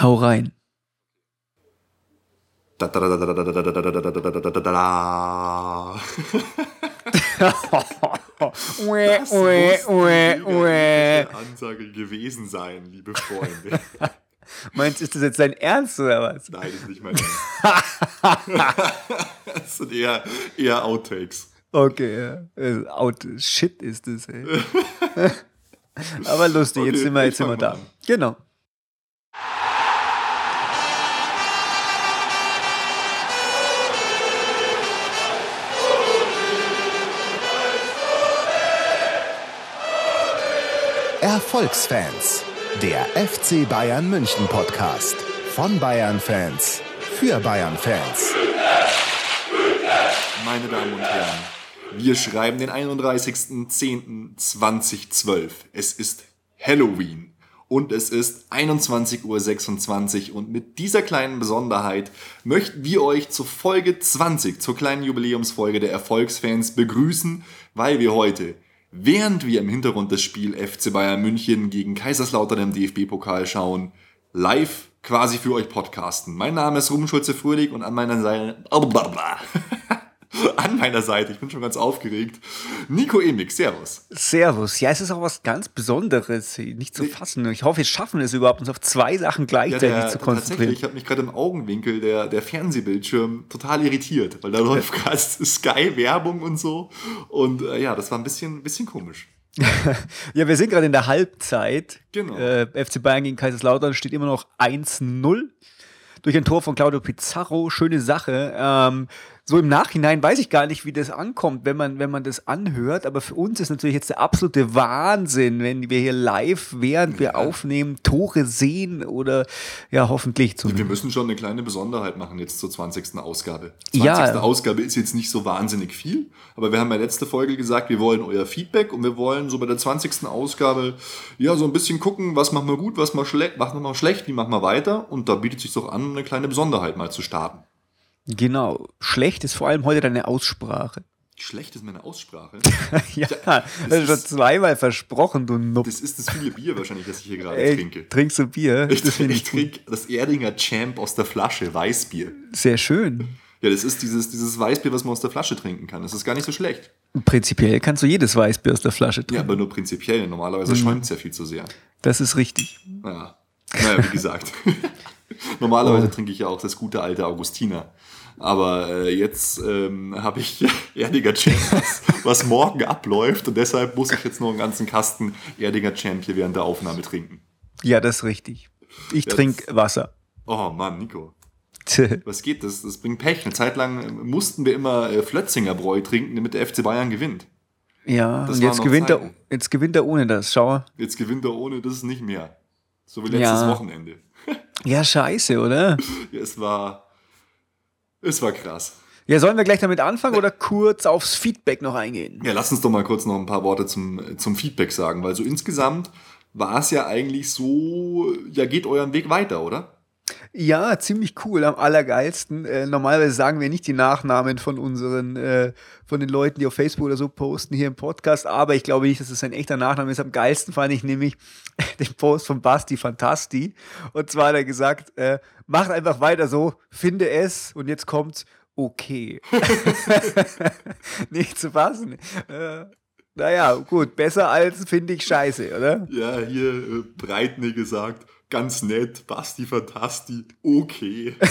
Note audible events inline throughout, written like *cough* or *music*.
Hau rein. Da, da, da, da, da, da, da, da, da, da, da, da, da, da. Ue, Das muss mega Ansage gewesen sein, liebe Freunde. Meinst du, ist das jetzt dein Ernst oder was? Nein, das ist nicht mein Ernst. Das sind eher, eher Outtakes. Okay, ja. Äh, Out Shit ist das, ey. Aber lustig, jetzt Okay, sind wir, jetzt sind wir da. Genau. Erfolgsfans, der FC Bayern München Podcast. Von Bayern Fans für Bayern Fans. Meine Damen und Herren, wir schreiben den 31.10.2012. Es ist Halloween und es ist 21.26 Uhr und mit dieser kleinen Besonderheit möchten wir euch zur Folge 20, zur kleinen Jubiläumsfolge der Erfolgsfans begrüßen, weil wir heute, während wir im Hintergrund das Spiel FC Bayern München gegen Kaiserslautern im DFB-Pokal schauen, live quasi für euch podcasten. Mein Name ist Ruben Schulze-Fröhlich und an meiner Seite... *laughs* An meiner Seite, ich bin schon ganz aufgeregt. Nico Emig, Servus. Servus. Ja, es ist auch was ganz Besonderes, nicht zu fassen. Ich hoffe, wir schaffen es überhaupt, uns auf zwei Sachen Ja, gleichzeitig der, zu tatsächlich, konzentrieren. ich habe mich gerade im Augenwinkel der, der Fernsehbildschirm total irritiert, weil da läuft gerade Sky-Werbung und so. Und äh, ja, das war ein bisschen, bisschen komisch. *laughs* Ja, wir sind gerade in der Halbzeit. Genau. Äh, FC Bayern gegen Kaiserslautern steht immer noch 1-0 durch ein Tor von Claudio Pizarro. Schöne Sache. Ähm, so im Nachhinein weiß ich gar nicht, wie das ankommt, wenn man, wenn man das anhört. Aber für uns ist natürlich jetzt der absolute Wahnsinn, wenn wir hier live, während wir aufnehmen, Tore sehen oder ja, hoffentlich Wir zumindest. müssen schon eine kleine Besonderheit machen jetzt zur 20. Ausgabe. 20. Ja. Ausgabe ist jetzt nicht so wahnsinnig viel, aber wir haben ja letzte Folge gesagt, wir wollen euer Feedback und wir wollen so bei der 20. Ausgabe ja so ein bisschen gucken, was machen wir gut, was machen wir schlecht, was machen wir schlecht, wie machen wir weiter und da bietet sich doch an, eine kleine Besonderheit mal zu starten. Genau. Schlecht ist vor allem heute deine Aussprache. Schlecht ist meine Aussprache. *laughs* ja, das das ist schon zweimal versprochen, du Nupp. Das ist das viele Bier wahrscheinlich, das ich hier gerade Ey, trinke. trinkst du Bier? *laughs* Ich, das ich *laughs* trinke das Erdinger Champ aus der Flasche, Weißbier. sehr schön. Ja, das ist dieses, dieses Weißbier, was man aus der Flasche trinken kann. Das ist gar nicht so schlecht. Prinzipiell kannst du jedes Weißbier aus der Flasche Ja, trinken. aber nur prinzipiell. Normalerweise schäumt es ja viel zu sehr. Das ist richtig. Ja. Naja, wie gesagt. Normalerweise trinke ich ja auch das gute alte Augustiner. Aber äh, jetzt ähm, habe ich *laughs* Erdinger Champ, was, morgen abläuft. Und deshalb muss ich jetzt noch einen ganzen Kasten Erdinger Champ hier während der Aufnahme trinken. Ja, das ist richtig. Ich trinke Wasser. Oh Mann, Nico. *laughs* Was geht das? Das bringt Pech. Eine Zeit lang mussten wir immer äh, Flötzinger Bräu trinken, damit der FC Bayern gewinnt. ja, Das und jetzt gewinnt, er, jetzt gewinnt er ohne das. Schau. Jetzt gewinnt er ohne das nicht mehr. So wie letztes Ja. Wochenende. *laughs* Ja, scheiße, oder? Ja, es war, es war krass. Ja, sollen wir gleich damit anfangen oder kurz aufs Feedback noch eingehen? Ja, lass uns doch mal kurz noch ein paar Worte zum, zum Feedback sagen, weil so insgesamt war es ja eigentlich so, ja, geht euren Weg weiter, oder? Ja, ziemlich cool, am allergeilsten. Äh, normalerweise sagen wir nicht die Nachnamen von unseren, äh, von den Leuten, die auf Facebook oder so posten hier im Podcast, aber ich glaube nicht, dass es ein echter Nachname ist. Am geilsten fand ich nämlich *laughs* den Post von Basti Fantasti. Und zwar hat er gesagt, äh, macht einfach weiter so, finde es und jetzt kommt's, okay. *laughs* *laughs* nicht zu fassen. Äh, naja, gut, besser als finde ich scheiße, oder? Ja, hier äh, Breitner gesagt, ganz nett, Basti Fantasti, okay. *laughs*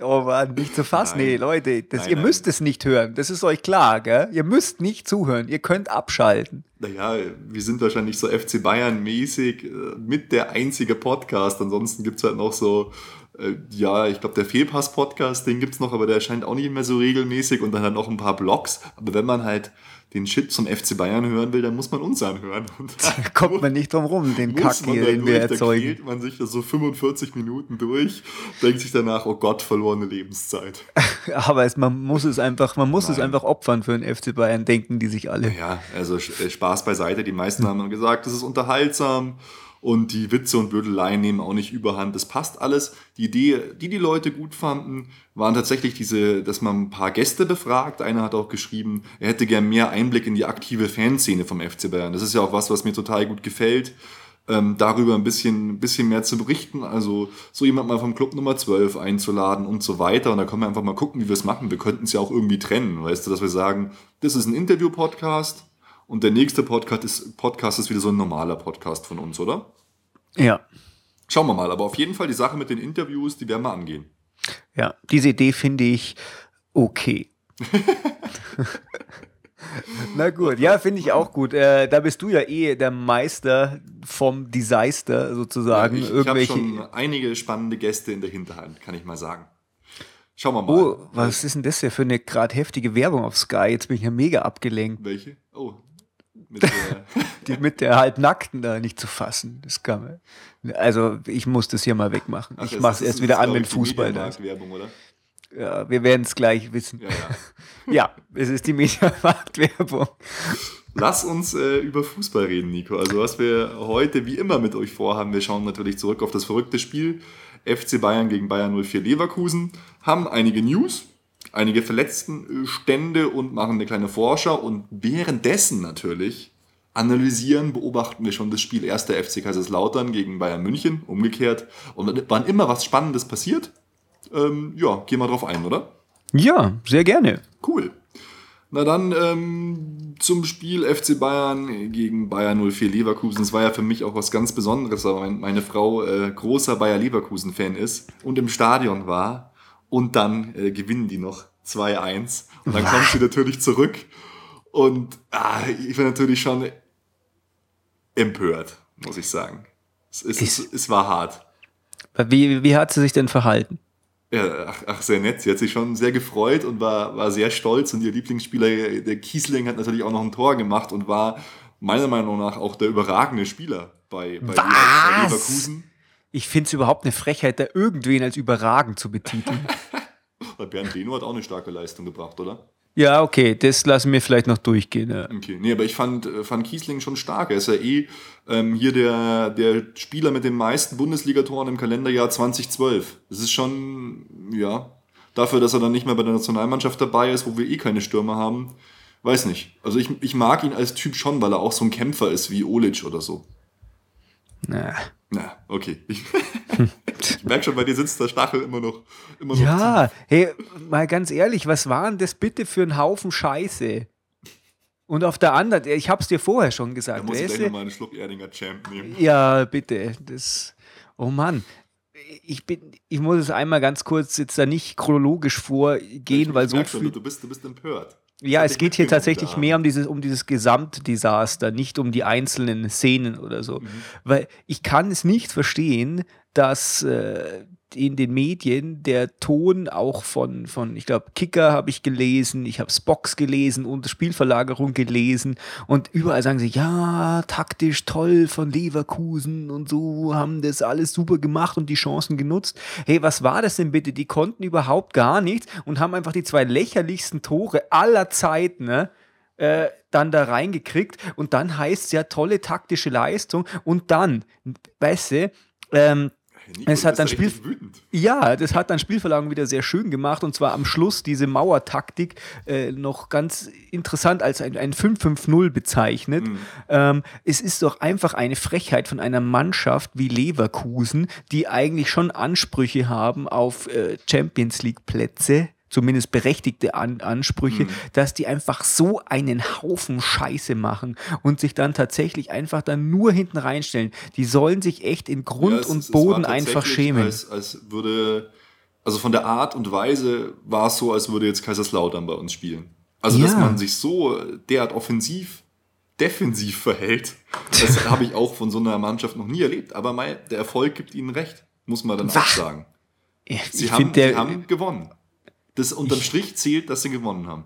Oh Mann, nicht zu fassen. Nein. Nee, Leute, das, Nein, ihr nein. müsst es nicht hören. Das ist euch klar, gell? Ihr müsst nicht zuhören. Ihr könnt abschalten. Naja, wir sind wahrscheinlich so FC Bayern-mäßig äh, mit der einzige Podcast. Ansonsten gibt's halt noch so, äh, ja, ich glaube, der Fehlpass-Podcast, den gibt's noch, aber der erscheint auch nicht mehr so regelmäßig und dann halt noch ein paar Blogs. Aber wenn man halt den Shit zum FC Bayern hören will, dann muss man uns anhören. Und *laughs* da Kommt man nicht drum rum, den Kack hier, da den wir durch, da erzeugen. quält man sich da so 45 Minuten durch, denkt sich danach, oh Gott, verlorene Lebenszeit. *laughs* Aber es, man muss es einfach, man muss es Nein. einfach opfern für den FC Bayern, denken die sich alle. Ja, also äh, Spaß beiseite. Die meisten haben gesagt, das ist unterhaltsam und die Witze und Blödeleien nehmen auch nicht überhand. Das passt alles. Die Idee, die die Leute gut fanden, waren tatsächlich diese, dass man ein paar Gäste befragt. Einer hat auch geschrieben, er hätte gern mehr Einblick in die aktive Fanszene vom FC Bayern. Das ist ja auch was, was mir total gut gefällt. ähm, darüber ein bisschen, ein bisschen mehr zu berichten. Also so jemand mal vom Club Nummer 12 einzuladen und so weiter. Und da können wir einfach mal gucken, wie wir es machen. Wir könnten es ja auch irgendwie trennen, weißt du, dass wir sagen, das ist ein Interview-Podcast und der nächste Podcast ist, Podcast ist wieder so ein normaler Podcast von uns, oder? Ja. Schauen wir mal. Aber auf jeden Fall die Sache mit den Interviews, die werden wir angehen. Ja, diese Idee finde ich okay. *laughs* Na gut, ja, finde ich auch gut. Äh, da bist du ja eh der Meister vom Desigster sozusagen. ich ich habe schon einige spannende Gäste in der Hinterhand, kann ich mal sagen. Schauen wir mal. Oh, was ist denn das hier für eine gerade heftige Werbung auf Sky? Jetzt bin ich ja mega abgelenkt. Welche? Oh. Mit der, *laughs* Die mit der halbnackten da nicht zu fassen. Das kann man. Also ich muss das hier mal wegmachen. Ach, ich mache es erst wieder an, wenn Fußball da ist. Werbung, oder? Ja, wir werden es gleich wissen. Ja, ja. *laughs* ja, es ist die Mediamarkt-Werbung. Lass uns äh, über Fußball reden, Nico. Also was wir heute wie immer mit euch vorhaben, wir schauen natürlich zurück auf das verrückte Spiel FC Bayern gegen Bayern 04 Leverkusen, haben einige News, einige Verletztenstände und machen eine kleine Vorschau und währenddessen natürlich analysieren, beobachten wir schon das Spiel 1. FC Kaiserslautern gegen Bayern München, umgekehrt. Und wann immer was Spannendes passiert, ähm, ja, gehen wir drauf ein, oder? Ja, sehr gerne. Cool. Na dann ähm, zum Spiel FC Bayern gegen Bayern 04 Leverkusen. Es war ja für mich auch was ganz Besonderes, weil meine Frau äh, großer Bayer Leverkusen-Fan ist und im Stadion war. Und dann äh, gewinnen die noch 2-1. Und dann kommt sie natürlich zurück. Und ah, ich bin natürlich schon empört, muss ich sagen. Es, es, es, es war hart. Wie, wie hat sie sich denn verhalten? Ja, ach, ach, sehr nett. Sie hat sich schon sehr gefreut und war, war sehr stolz. Und ihr Lieblingsspieler, der Kiesling, hat natürlich auch noch ein Tor gemacht und war meiner Meinung nach auch der überragende Spieler bei, bei, bei Leverkusen. Ich finde es überhaupt eine Frechheit, da irgendwen als überragend zu betiteln. *laughs* Bernd Leno hat auch eine starke Leistung gebracht, oder? Ja, okay, das lassen wir vielleicht noch durchgehen. Ja. Okay, nee, aber ich fand, äh, fand Kiesling schon stark. Er ist ja eh ähm, hier der, der Spieler mit den meisten Bundesligatoren im Kalenderjahr 2012. Das ist schon, ja, dafür, dass er dann nicht mehr bei der Nationalmannschaft dabei ist, wo wir eh keine Stürmer haben. Weiß nicht. Also ich, ich mag ihn als Typ schon, weil er auch so ein Kämpfer ist wie Olic oder so. Na. Na, okay. Ich, *laughs* ich merke schon, bei dir sitzt der Stachel immer noch. Immer noch ja, tief. hey, mal ganz ehrlich, was war denn das bitte für ein Haufen Scheiße? Und auf der anderen, ich habe es dir vorher schon gesagt. Da muss ich gleich nochmal einen Schluck Erdinger Champ nehmen. Ja, bitte. Das, oh Mann. Ich, bin, ich muss es einmal ganz kurz jetzt da nicht chronologisch vorgehen, ich weil so viel. Schon, du, bist, du bist empört. Ja, es geht hier tatsächlich mehr um dieses, um dieses Gesamtdesaster, nicht um die einzelnen Szenen oder so. Mhm. Weil ich kann es nicht verstehen, dass äh, in den Medien der Ton auch von, von ich glaube, Kicker habe ich gelesen, ich habe Spox gelesen und Spielverlagerung gelesen und überall sagen sie, ja, taktisch toll von Leverkusen und so haben das alles super gemacht und die Chancen genutzt. Hey, was war das denn bitte? Die konnten überhaupt gar nichts und haben einfach die zwei lächerlichsten Tore aller Zeiten, ne? Äh, dann da reingekriegt und dann heißt es ja tolle taktische Leistung und dann, weißt du, ähm, Nico, es hat dann Spiel ja, das hat dann Spielverlagen wieder sehr schön gemacht und zwar am Schluss diese Mauertaktik äh, noch ganz interessant als ein, ein 5-5-0 bezeichnet. Mhm. Ähm, es ist doch einfach eine Frechheit von einer Mannschaft wie Leverkusen, die eigentlich schon Ansprüche haben auf äh, Champions League Plätze zumindest berechtigte An Ansprüche, mhm. dass die einfach so einen Haufen Scheiße machen und sich dann tatsächlich einfach dann nur hinten reinstellen. Die sollen sich echt in Grund ja, es, und Boden einfach schämen. Als, als würde, also von der Art und Weise war es so, als würde jetzt Kaiserslautern bei uns spielen. Also, ja. dass man sich so derart offensiv defensiv verhält. Das *laughs* habe ich auch von so einer Mannschaft noch nie erlebt. Aber mein, der Erfolg gibt ihnen recht, muss man dann auch sagen. Sie, haben, find, der, sie haben gewonnen das unterm Strich zählt, dass sie gewonnen haben.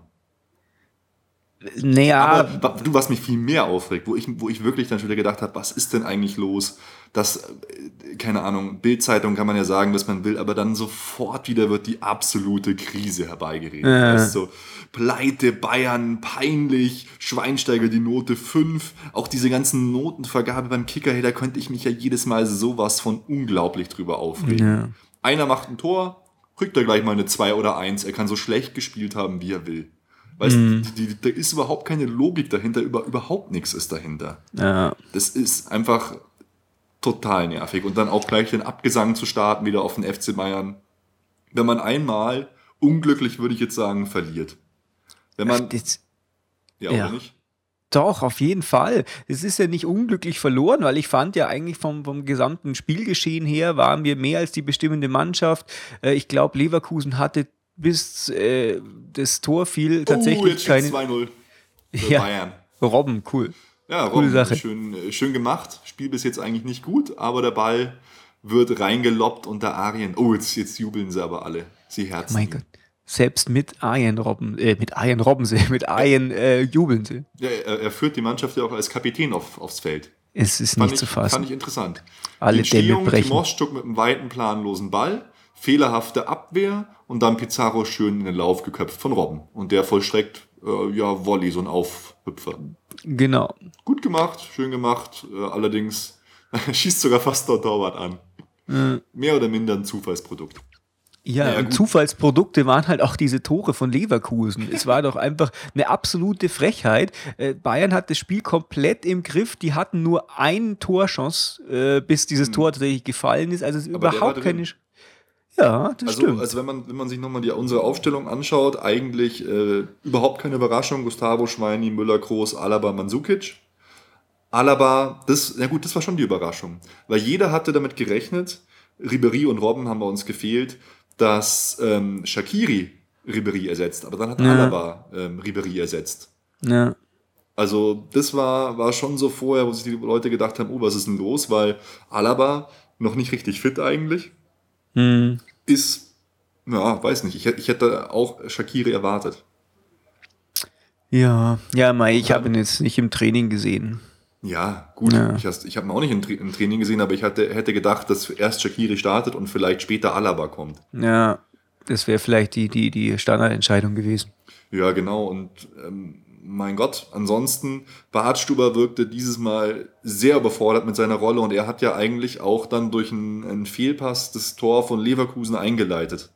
Naja. Aber du, was mich viel mehr aufregt, wo ich, wo ich wirklich dann schon wieder gedacht habe, was ist denn eigentlich los? Das, äh, keine Ahnung, Bildzeitung kann man ja sagen, was man will, aber dann sofort wieder wird die absolute Krise herbeigeredet. Äh. So, Pleite, Bayern, peinlich, Schweinsteiger die Note 5, auch diese ganzen Notenvergabe beim Kicker, hey, da könnte ich mich ja jedes Mal sowas von unglaublich drüber aufregen. Ja. Einer macht ein Tor, kriegt er gleich mal eine 2 oder 1. Er kann so schlecht gespielt haben, wie er will. Weißt mm. da ist überhaupt keine Logik dahinter, über, überhaupt nichts ist dahinter. Ja. Das ist einfach total nervig. Und dann auch gleich den Abgesang zu starten, wieder auf den FC Bayern. Wenn man einmal, unglücklich würde ich jetzt sagen, verliert. Wenn man. Das, ja, ja. oder nicht? Doch, auf jeden Fall. Es ist ja nicht unglücklich verloren, weil ich fand ja eigentlich vom, vom gesamten Spielgeschehen her waren wir mehr als die bestimmende Mannschaft. Äh, ich glaube, Leverkusen hatte bis äh, das Tor fiel oh, tatsächlich jetzt keine. steht's 2-0 für Ja. Bayern. Robben, cool. Ja, Coole Robben, Sache. Schön, äh, schön gemacht. Spiel bis jetzt eigentlich nicht gut, aber der Ball wird reingeloppt unter Arien. Oh, jetzt, jetzt jubeln sie aber alle. Sie herzen. Mein ihn. Gott. Selbst mit Arjen Robben, äh, mit Arjen Robben, *laughs* mit Arjen äh, jubeln sie. Ja, er, er führt die Mannschaft ja auch als Kapitän auf, aufs Feld. Es ist Fand nicht ich, zu fand fassen. ich interessant. Alle Dämme brechen. Timoschuk mit einem weiten, planlosen Ball, fehlerhafte Abwehr und dann Pizarro schön in den Lauf geköpft von Robben. Und der vollstreckt, äh, ja, Volley, so ein Aufhüpfer. Genau. Gut gemacht, schön gemacht, äh, allerdings *laughs* schießt sogar fast der Torwart an. Mehr oder minder ein Zufallsprodukt. Ja, Ja. Zufallsprodukte waren halt auch diese Tore von Leverkusen. Es war doch einfach eine absolute Frechheit. Äh, Bayern hat das Spiel komplett im Griff. Die hatten nur einen Torchance, äh, bis dieses Tor tatsächlich gefallen ist. Also es ist Hm. Aber überhaupt keine. Sch- Ja, das Also, stimmt. also wenn man, wenn man sich nochmal die, unsere Aufstellung anschaut, eigentlich äh, überhaupt keine Überraschung. Gustavo, Schweini, Müller, Kroos, Alaba, Mandzukic. Alaba, das, na gut, das war schon die Überraschung. Weil jeder hatte damit gerechnet, Ribery und Robben haben bei uns gefehlt, dass ähm, Shakiri Ribery ersetzt. Aber dann hat Ja. Alaba ähm, Ribery ersetzt. ja. Also das war, war schon so vorher, wo sich die Leute gedacht haben, oh, was ist denn los? Weil Alaba noch nicht richtig fit eigentlich Hm. ist, ja, weiß nicht, ich, hätte- ich hätte auch Shakiri erwartet. Ja, ja, Mai, ich habe ihn jetzt nicht im Training gesehen. Ja, gut, Ja. ich, ich habe ihn auch nicht im, Tra im Training gesehen, aber ich hatte, hätte gedacht, dass erst Shakiri startet und vielleicht später Alaba kommt. Ja, das wäre vielleicht die, die, die Standardentscheidung gewesen. Ja, genau, und ähm, mein Gott, ansonsten, Bartstuber wirkte dieses Mal sehr überfordert mit seiner Rolle und er hat ja eigentlich auch dann durch einen, einen Fehlpass das Tor von Leverkusen eingeleitet.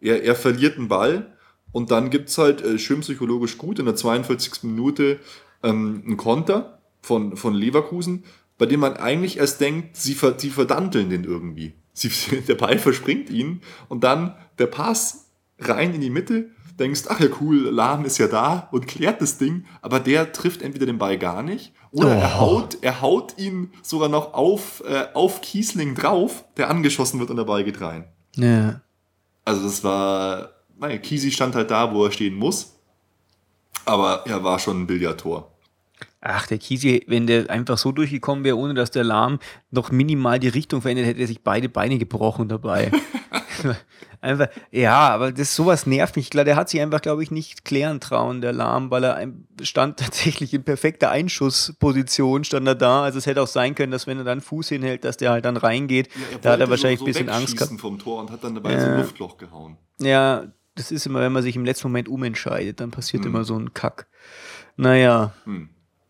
Er, er verliert einen Ball und dann gibt's halt äh, schön psychologisch gut in der 42. Minute ähm, einen Konter von, von Leverkusen, bei dem man eigentlich erst denkt, sie, ver, sie verdanteln den irgendwie. Sie, *laughs* der Ball verspringt ihnen und dann der Pass rein in die Mitte, denkst, ach ja cool, Lahm ist ja da und klärt das Ding, aber der trifft entweder den Ball gar nicht oder er, Oh. haut, er haut ihn sogar noch auf, äh, auf Kiesling drauf, der angeschossen wird und der Ball geht rein. Ja. Also das war, naja, Kisi stand halt da, wo er stehen muss, aber er war schon ein Billardtor. Ach, der Kisi, wenn der einfach so durchgekommen wäre, ohne dass der Lahm noch minimal die Richtung verändert, hätte er sich beide Beine gebrochen dabei. *laughs* einfach, ja, aber das sowas nervt mich. Klar, der hat sich einfach, glaube ich, nicht klären trauen, der Lahm, weil er stand tatsächlich in perfekter Einschussposition, stand er da. Also es hätte auch sein können, dass wenn er dann Fuß hinhält, dass der halt dann reingeht. da hat er wahrscheinlich so- ein bisschen Angst gehabt. vom Tor und hat dann dabei so ein Luftloch gehauen. Ja, das ist immer, wenn man sich im letzten Moment umentscheidet, dann passiert Mhm. immer so ein Kack. Naja,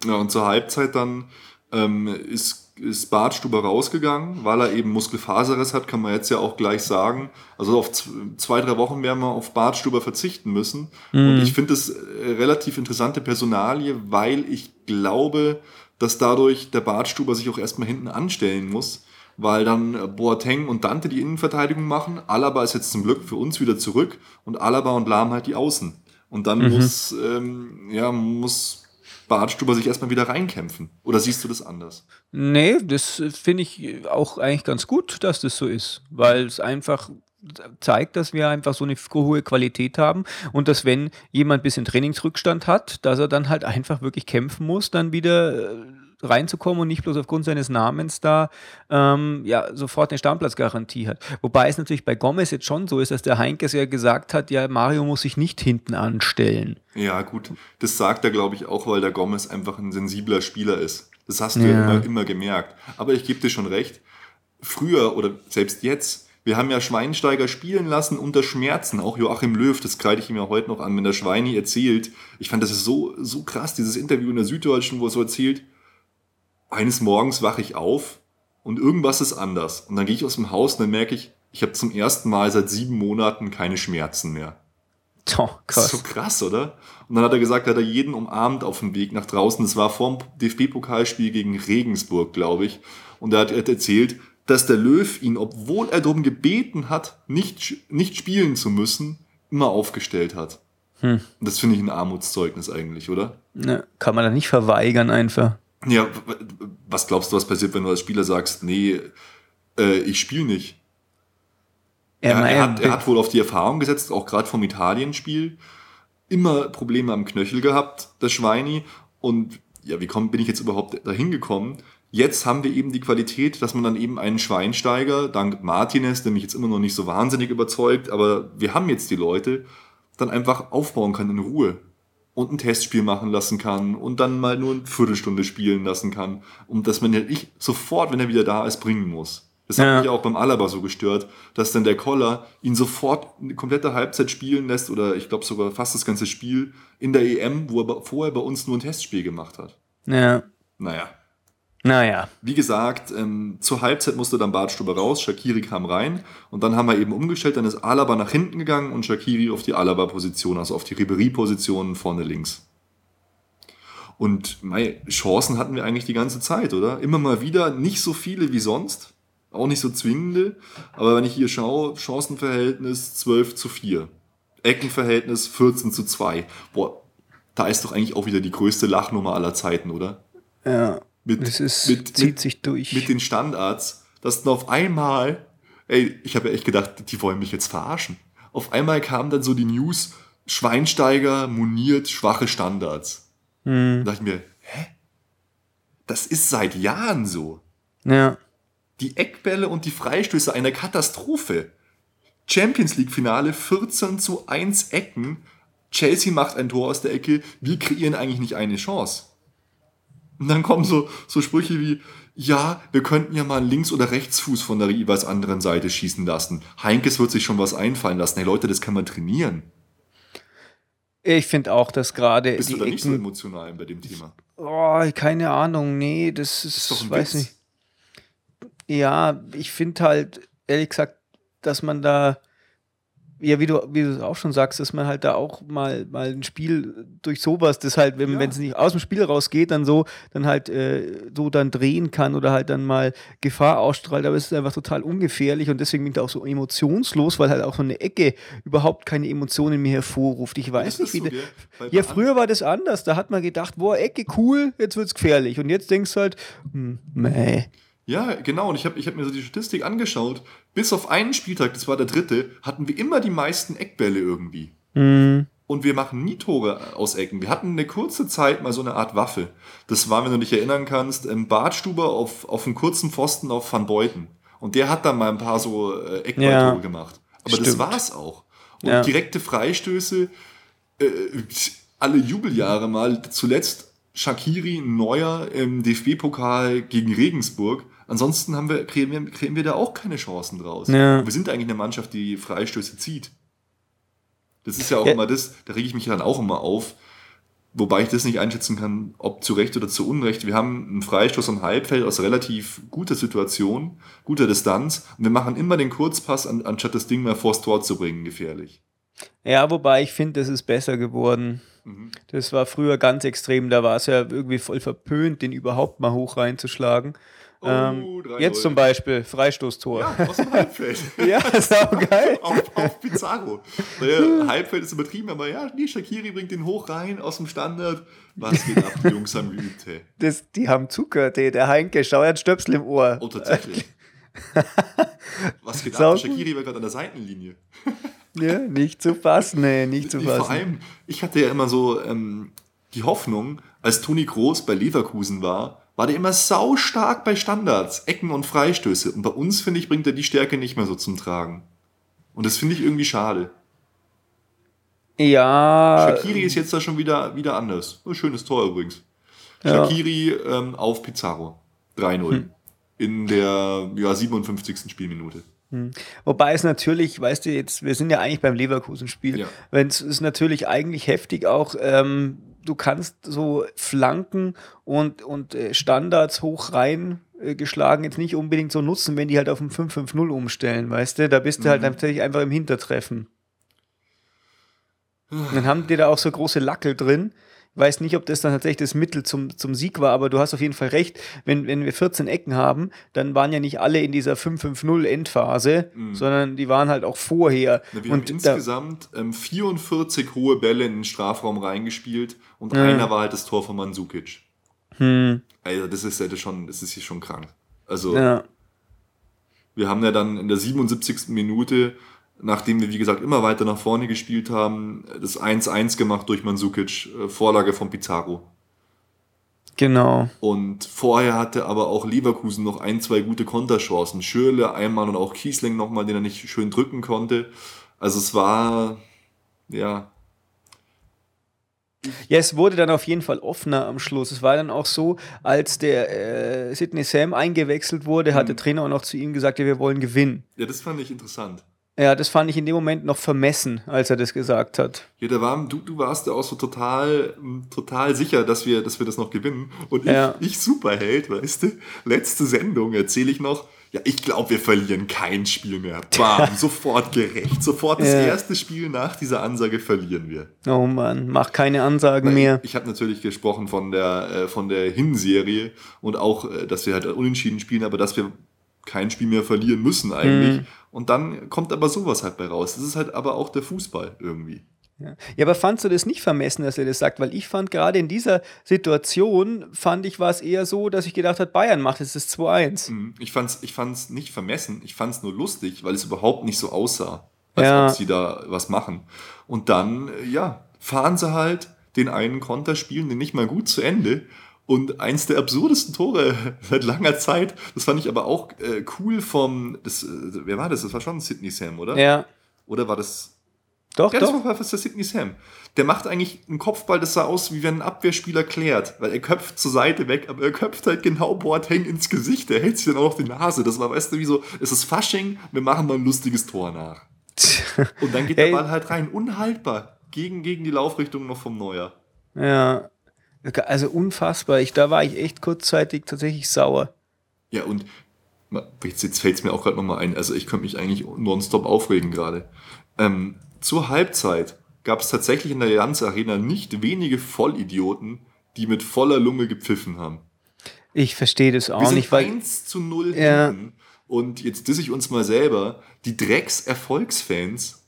Ja, und zur Halbzeit dann ähm, ist, ist Bartstuber rausgegangen, weil er eben Muskelfaserriss hat, kann man jetzt ja auch gleich sagen. Also auf zwei, drei Wochen werden wir auf Bartstuber verzichten müssen. Und ich finde es äh, relativ interessante Personalie, weil ich glaube, dass dadurch der Bartstuber sich auch erstmal hinten anstellen muss, weil dann äh, Boateng und Dante die Innenverteidigung machen. Alaba ist jetzt zum Glück für uns wieder zurück und Alaba und Lahm halt die Außen. Und dann muss, ähm, ja, muss Bartstuber sich erstmal wieder reinkämpfen. Oder siehst du das anders? Nee, das finde ich auch eigentlich ganz gut, dass das so ist, weil es einfach zeigt, dass wir einfach so eine hohe Qualität haben und dass wenn jemand ein bisschen Trainingsrückstand hat, dass er dann halt einfach wirklich kämpfen muss, dann wieder äh, reinzukommen und nicht bloß aufgrund seines Namens da ähm, ja sofort eine Stammplatzgarantie hat. Wobei es natürlich bei Gomez jetzt schon so ist, dass der Heinkes ja gesagt hat, ja Mario muss sich nicht hinten anstellen. Ja, gut. Das sagt er, glaube ich, auch, weil der Gomez einfach ein sensibler Spieler ist. Das hast du ja, Ja. immer, immer gemerkt. Aber ich gebe dir schon recht. Früher oder selbst jetzt, wir haben ja Schweinsteiger spielen lassen unter Schmerzen. Auch Joachim Löw, das kreide ich ihm ja heute noch an, wenn der Schweini erzählt. Ich fand das ist so, so krass, dieses Interview in der Süddeutschen, wo er so erzählt, eines Morgens wache ich auf und irgendwas ist anders. Und dann gehe ich aus dem Haus und dann merke ich, ich habe zum ersten Mal seit sieben Monaten keine Schmerzen mehr. Oh, Das ist so krass. krass, oder? Und dann hat er gesagt, hat er jeden umarmt auf dem Weg nach draußen. Das war vor dem DFB-Pokalspiel gegen Regensburg, glaube ich. Und er hat, er hat erzählt, dass der Löw ihn, obwohl er darum gebeten hat, nicht, nicht spielen zu müssen, immer aufgestellt hat. Hm. Und das finde ich ein Armutszeugnis eigentlich, oder? Ne, kann man da nicht verweigern einfach. Ja, was glaubst du, was passiert, wenn du als Spieler sagst, nee, äh, ich spiele nicht? Er, er, naja, hat, er hat wohl auf die Erfahrung gesetzt, auch gerade vom Italienspiel, immer Probleme am Knöchel gehabt, das Schweini. Und ja, wie komm, bin ich jetzt überhaupt dahin gekommen? Jetzt haben wir eben die Qualität, dass man dann eben einen Schweinsteiger, dank Martinez, der mich jetzt immer noch nicht so wahnsinnig überzeugt, aber wir haben jetzt die Leute, dann einfach aufbauen kann in Ruhe und ein Testspiel machen lassen kann und dann mal nur eine Viertelstunde spielen lassen kann und dass man ja nicht sofort, wenn er wieder da ist, bringen muss. Das Ja. hat mich auch beim Alaba so gestört, dass dann der Koller ihn sofort eine komplette Halbzeit spielen lässt oder ich glaube sogar fast das ganze Spiel in der EM, wo er vorher bei uns nur ein Testspiel gemacht hat. ja. Naja, Naja. wie gesagt, ähm, zur Halbzeit musste dann Bartstuber raus, Shakiri kam rein und dann haben wir eben umgestellt, dann ist Alaba nach hinten gegangen und Shakiri auf die Alaba-Position, also auf die Ribery-Position vorne links. Und mei, Chancen hatten wir eigentlich die ganze Zeit, oder? Immer mal wieder, nicht so viele wie sonst, auch nicht so zwingende, aber wenn ich hier schaue, Chancenverhältnis 12 zu 4, Eckenverhältnis 14 zu 2. Boah, da ist doch eigentlich auch wieder die größte Lachnummer aller Zeiten, oder? Ja. Mit, Das ist, mit, zieht mit, sich durch. mit den Standards, dass dann auf einmal, ey, ich habe ja echt gedacht, die wollen mich jetzt verarschen. Auf einmal kam dann so die News, Schweinsteiger moniert schwache Standards. Hm. Da dachte ich mir, hä? Das ist seit Jahren so. ja. Die Eckbälle und die Freistöße eine Katastrophe. Champions League Finale 14 zu 1 Ecken. Chelsea macht ein Tor aus der Ecke. Wir kreieren eigentlich nicht eine Chance. Und dann kommen so, so Sprüche wie, ja, wir könnten ja mal einen Links- oder Rechtsfuß von der jeweils anderen Seite schießen lassen. Heinkes wird sich schon was einfallen lassen. Hey Leute, das kann man trainieren. Ich finde auch, dass gerade Bist die du da nicht so Ecken. emotional bei dem Thema? Oh, keine Ahnung, nee, das ist, ist doch ein weiß Witz. nicht. Ja, ich finde halt, ehrlich gesagt, dass man da, ja, wie du, wie du auch schon sagst, dass man halt da auch mal, mal ein Spiel durch sowas, das halt, wenn Ja. es nicht aus dem Spiel rausgeht, dann so, dann halt äh, so dann drehen kann oder halt dann mal Gefahr ausstrahlt, aber es ist einfach total ungefährlich und deswegen bin ich da auch so emotionslos, weil halt auch so eine Ecke überhaupt keine Emotionen mehr hervorruft. Ich weiß nicht, wie so, der- ja, früher war das anders. Da hat man gedacht, boah, Ecke cool, jetzt wird's gefährlich. Und jetzt denkst du halt, hm, meh. Ja, genau. Und ich habe ich hab mir so die Statistik angeschaut. Bis auf einen Spieltag, das war der dritte, hatten wir immer die meisten Eckbälle irgendwie. Hm, Und wir machen nie Tore aus Ecken. Wir hatten eine kurze Zeit mal so eine Art Waffe. Das war, wenn du dich erinnern kannst, ähm, Bartstuber auf, auf einem kurzen Pfosten auf Van Beuten. Und der hat dann mal ein paar so äh, Eckballtore Ja, gemacht. Aber das stimmt. war's auch. Und Ja. direkte Freistöße, äh, alle Jubeljahre mal, zuletzt Shakiri, Neuer im DFB-Pokal gegen Regensburg. Ansonsten haben wir, kriegen, wir, kriegen wir da auch keine Chancen draus. Ja. Wir sind eigentlich eine Mannschaft, die Freistöße zieht. Das ist ja auch Ja. immer das, da rege ich mich dann auch immer auf, wobei ich das nicht einschätzen kann, ob zu Recht oder zu Unrecht. Wir haben einen Freistoß am Halbfeld aus relativ guter Situation, guter Distanz und wir machen immer den Kurzpass, an, anstatt das Ding mal vors Tor zu bringen, gefährlich. Ja, wobei ich finde, das ist besser geworden. Mhm. Das war früher ganz extrem. Da war es ja irgendwie voll verpönt, den überhaupt mal hoch reinzuschlagen. Oh, ähm, 3-0. jetzt zum Beispiel Freistoßtor. Ja, aus dem Halbfeld. *laughs* Ja, ist auch *laughs* geil. auf, auf Pizarro. Naja, Halbfeld ist übertrieben, aber ja, nee, Shakiri bringt den hoch rein aus dem Standard. Was geht ab, die Jungs haben geübt, hey. Das, die haben zugehört, ey. der Heinke, schau, er hat Stöpsel im Ohr. Oh, tatsächlich. *laughs* Was geht Sau ab? Shakiri war gerade an der Seitenlinie. Ja, nicht zu fassen, ey, nicht zu Vor fassen. allem, ich hatte ja immer so ähm, die Hoffnung, als Toni Groß bei Leverkusen war, war der immer sau stark bei Standards, Ecken und Freistöße. Und bei uns, finde ich, bringt er die Stärke nicht mehr so zum Tragen. Und das finde ich irgendwie schade. Ja, Shakiri ist jetzt da schon wieder, wieder anders. Ein schönes Tor übrigens. Ja. Shakiri ähm, auf Pizarro. 3-0. Hm. In der ja, 57. Spielminute. Wobei es natürlich, weißt du, jetzt, wir sind ja eigentlich beim Leverkusen-Spiel. Ja. Wenn es ist natürlich eigentlich heftig auch, ähm, du kannst so Flanken und, und äh, Standards hoch rein äh, geschlagen jetzt nicht unbedingt so nutzen, wenn die halt auf ein 5-5-0 umstellen, weißt du? Da bist du halt Mhm. natürlich einfach im Hintertreffen. Und dann haben die da auch so große Lackel drin. Weiß nicht, ob das dann tatsächlich das Mittel zum, zum Sieg war, aber du hast auf jeden Fall recht. Wenn, wenn wir 14 Ecken haben, dann waren ja nicht alle in dieser 5-5-0 Endphase, sondern die waren halt auch vorher. Na, wir und haben insgesamt ähm, 44 hohe Bälle in den Strafraum reingespielt und einer war halt das Tor von Mandzukic. Also das ist ja schon, das ist hier schon krank. Also ja, wir haben ja dann in der 77. Minute, nachdem wir wie gesagt immer weiter nach vorne gespielt haben, das 1-1 gemacht durch Mandzukic, äh, Vorlage von Pizarro. genau. Und vorher hatte aber auch Leverkusen noch ein, zwei gute Konterchancen. Schürle einmal und auch Kiesling nochmal, den er nicht schön drücken konnte. Also es war, ja, Ja, es wurde dann auf jeden Fall offener am Schluss. Es war dann auch so, als der äh, Sidney Sam eingewechselt wurde, hat der Trainer auch noch zu ihm gesagt, ja, wir wollen gewinnen. ja, das fand ich interessant. Ja, das fand ich in dem Moment noch vermessen, als er das gesagt hat. Ja, da war, du, du warst ja auch so total, total sicher, dass wir, dass wir das noch gewinnen. Und ich, Ja. ich Superheld, weißt du, letzte Sendung erzähle ich noch, ja, ich glaube, wir verlieren kein Spiel mehr. *laughs* Bam, sofort gerecht. Sofort das Ja. erste Spiel nach dieser Ansage verlieren wir. Oh Mann, mach keine Ansagen mehr. Ich habe natürlich gesprochen von der, äh, von der Hinserie und auch, äh, dass wir halt unentschieden spielen, aber dass wir kein Spiel mehr verlieren müssen eigentlich. Und dann kommt aber sowas halt bei raus. Das ist halt aber auch der Fußball irgendwie. Ja. ja, aber fandst du das nicht vermessen, dass er das sagt? Weil ich fand gerade in dieser Situation, fand ich, war es eher so, dass ich gedacht habe, Bayern macht jetzt das 2-1. Mhm. Ich fand's, ich fand's nicht vermessen, ich fand's nur lustig, weil es überhaupt nicht so aussah, als Ja. ob sie da was machen. Und dann, äh, ja, fahren sie halt den einen Konter, spielen den nicht mal gut zu Ende. Und eins der absurdesten Tore *laughs* seit langer Zeit, das fand ich aber auch äh, cool vom, das, äh, wer war das? Das war schon Sidney Sam, oder? Ja, Oder war das doch, ja, das doch. war fast der Sidney Sam. Der macht eigentlich einen Kopfball, das sah aus, wie wenn ein Abwehrspieler klärt. Weil er köpft zur Seite weg, aber er köpft halt genau Boateng ins Gesicht. Er hält sich dann auch noch die Nase. Das war, weißt du, wie so, es ist Fasching, wir machen mal ein lustiges Tor nach. *laughs* Und dann geht der Ball halt rein. Unhaltbar. Gegen, gegen die Laufrichtung noch vom Neuer. Ja, also unfassbar. Ich, da war ich echt kurzzeitig tatsächlich sauer. Ja, und jetzt, jetzt fällt es mir auch gerade nochmal ein. Also ich könnte mich eigentlich nonstop aufregen gerade. Ähm, zur Halbzeit gab es tatsächlich in der Allianz Arena nicht wenige Vollidioten, die mit voller Lunge gepfiffen haben. Ich verstehe das Wir auch sind nicht, weil 1 zu 0 Ja. Und jetzt disse ich uns mal selber. Die Drecks-Erfolgsfans.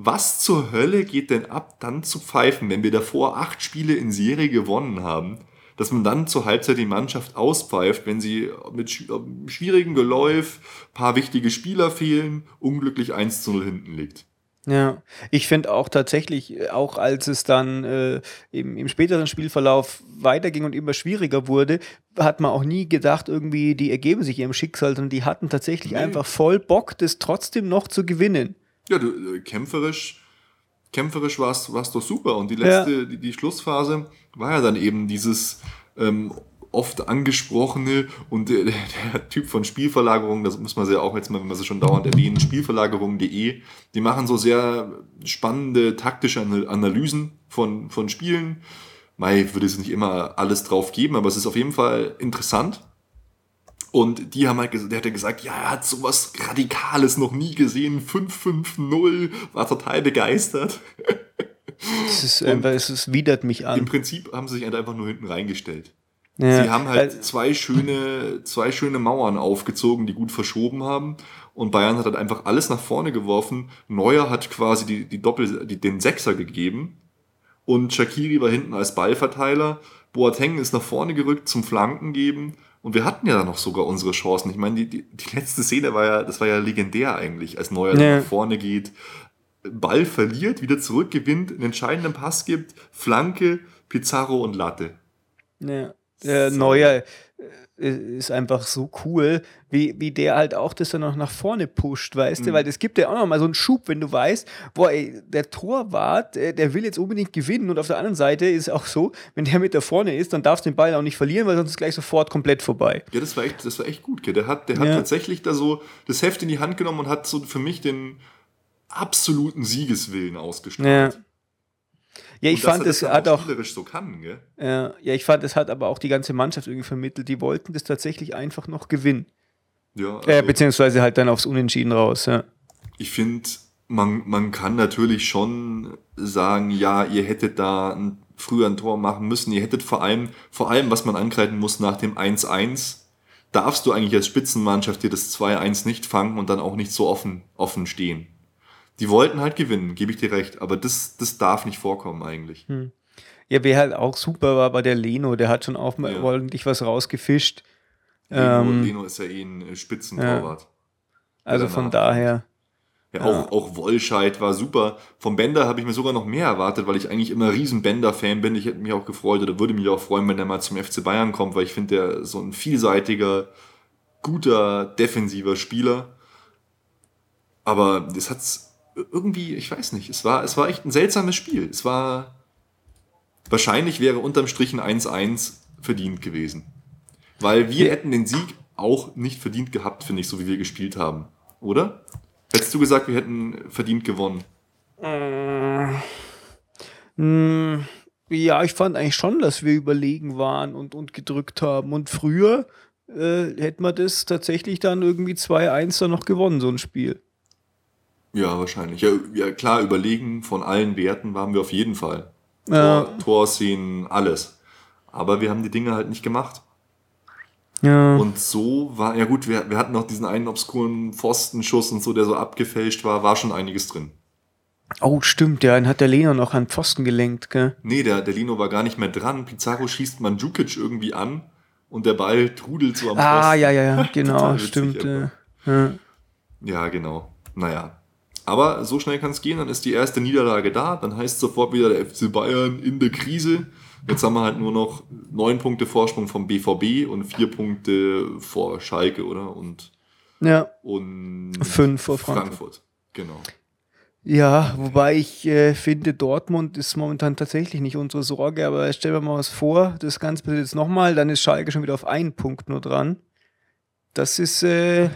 Was zur Hölle geht denn ab, dann zu pfeifen, wenn wir davor acht Spiele in Serie gewonnen haben, dass man dann zur Halbzeit die Mannschaft auspfeift, wenn sie mit äh, schwierigem Geläuf, paar wichtige Spieler fehlen, unglücklich 1 zu 0 hinten liegt. Ja, ich finde auch tatsächlich, äh, auch als es dann äh, im, im späteren Spielverlauf weiterging und immer schwieriger wurde, hat man auch nie gedacht, irgendwie, die ergeben sich ihrem Schicksal, sondern die hatten tatsächlich Nee. einfach voll Bock, das trotzdem noch zu gewinnen. Ja, du, äh, kämpferisch, kämpferisch war es doch super. Und die letzte, die, die Schlussphase war ja dann eben dieses ähm, oft angesprochene und der, der Typ von Spielverlagerung, das muss man ja auch jetzt mal, wenn wir sie schon dauernd erwähnen, Spielverlagerung.de, die machen so sehr spannende taktische Ana- Analysen von, von Spielen. Mai würde es nicht immer alles drauf geben, aber es ist auf jeden Fall interessant. Und die haben halt, der hat ja gesagt, ja, er hat sowas Radikales noch nie gesehen, 5-5-0, war total begeistert. Es, ist *laughs* einfach, es ist, widert mich Im an. Prinzip haben sie sich halt einfach nur hinten reingestellt. Ja, Sie haben halt zwei schöne, zwei schöne Mauern aufgezogen, die gut verschoben haben. Und Bayern hat halt einfach alles nach vorne geworfen. Neuer hat quasi die, die Doppel, die, den Sechser gegeben. Und Shakiri war hinten als Ballverteiler. Boateng ist nach vorne gerückt zum Flanken geben. Und wir hatten ja dann noch sogar unsere Chancen. Ich meine, die, die, die letzte Szene war ja, das war ja legendär eigentlich, als Neuer Ja. nach vorne geht, Ball verliert, wieder zurückgewinnt, einen entscheidenden Pass gibt, Flanke, Pizarro und Latte. Ja, der So. Neuer äh, ist einfach so cool, wie, wie der halt auch das dann noch nach vorne pusht, weißt Mhm. du? Weil das gibt ja auch noch mal so einen Schub, wenn du weißt, boah, ey, der Torwart, äh, der will jetzt unbedingt gewinnen und auf der anderen Seite ist es auch so, wenn der mit da vorne ist, dann darfst du den Ball auch nicht verlieren, weil sonst ist gleich sofort komplett vorbei. Ja, das war echt, das war echt gut. Gell? Der hat, der hat Ja. tatsächlich da so das Heft in die Hand genommen und hat so für mich den absoluten Siegeswillen ausgestrahlt. Ja. Ja, ich fand, es das hat auch, so kann, äh, ja, ich fand, es hat aber auch die ganze Mannschaft irgendwie vermittelt. Die wollten das tatsächlich einfach noch gewinnen. Ja, Äh, also beziehungsweise halt dann aufs Unentschieden raus, ja. ich finde, man, man kann natürlich schon sagen, ja, ihr hättet da ein, früher ein Tor machen müssen. Ihr hättet vor allem, vor allem, was man angreifen muss nach dem 1-1, darfst du eigentlich als Spitzenmannschaft dir das 2-1 nicht fangen und dann auch nicht so offen, offen stehen. Die wollten halt gewinnen, gebe ich dir recht, aber das, das darf nicht vorkommen eigentlich. Hm. Ja, wer halt auch super war, war der Leno, der hat schon auch mal Ja. ordentlich was rausgefischt. Leno, Ähm, Leno ist ja eh ein Spitzentorwart. Also danach. von daher. Ja, Ja. Auch, auch Wollscheid war super. Vom Bender habe ich mir sogar noch mehr erwartet, weil ich eigentlich immer riesen Bender-Fan bin. Ich hätte mich auch gefreut oder würde mich auch freuen, wenn der mal zum FC Bayern kommt, weil ich finde, der so ein vielseitiger, guter, defensiver Spieler. Aber das hat's irgendwie, ich weiß nicht, es war, es war echt ein seltsames Spiel. Es war, wahrscheinlich wäre unterm Strich ein 1-1 verdient gewesen. Weil wir hätten den Sieg auch nicht verdient gehabt, finde ich, so wie wir gespielt haben. Oder? Hättest du gesagt, wir hätten verdient gewonnen? Hm, ja, ich fand eigentlich schon, dass wir überlegen waren und, und gedrückt haben. Und früher äh, hätten wir das tatsächlich dann irgendwie 2-1 dann noch gewonnen, so ein Spiel. Ja, wahrscheinlich. Ja, ja, klar, überlegen von allen Werten waren wir auf jeden Fall. Ja. Tor, Torszenen, alles. Aber wir haben die Dinge halt nicht gemacht. Ja. Und so war, ja gut, wir, wir hatten noch diesen einen obskuren Pfostenschuss und so, der so abgefälscht war, war schon einiges drin. Oh, stimmt, ja, dann hat der Leno noch an Pfosten gelenkt, gell? Nee, der, der Lino war gar nicht mehr dran. Pizarro schießt Mandzukic irgendwie an und der Ball trudelt so am Ah, Pfosten. ja, ja, ja, *laughs* genau, stimmt. Äh, ja. Ja, genau. Naja. Aber so schnell kann es gehen, dann ist die erste Niederlage da, dann heißt sofort wieder der FC Bayern in der Krise. Jetzt haben wir halt nur noch neun Punkte Vorsprung vom BVB und vier Punkte vor Schalke, oder? Und, ja. und Fünf vor Frankfurt. Frankfurt. Genau. Ja, wobei ich äh, finde, Dortmund ist momentan tatsächlich nicht unsere Sorge, aber stellen wir mal was vor, das Ganze passiert jetzt nochmal, dann ist Schalke schon wieder auf einen Punkt nur dran. Das ist, äh,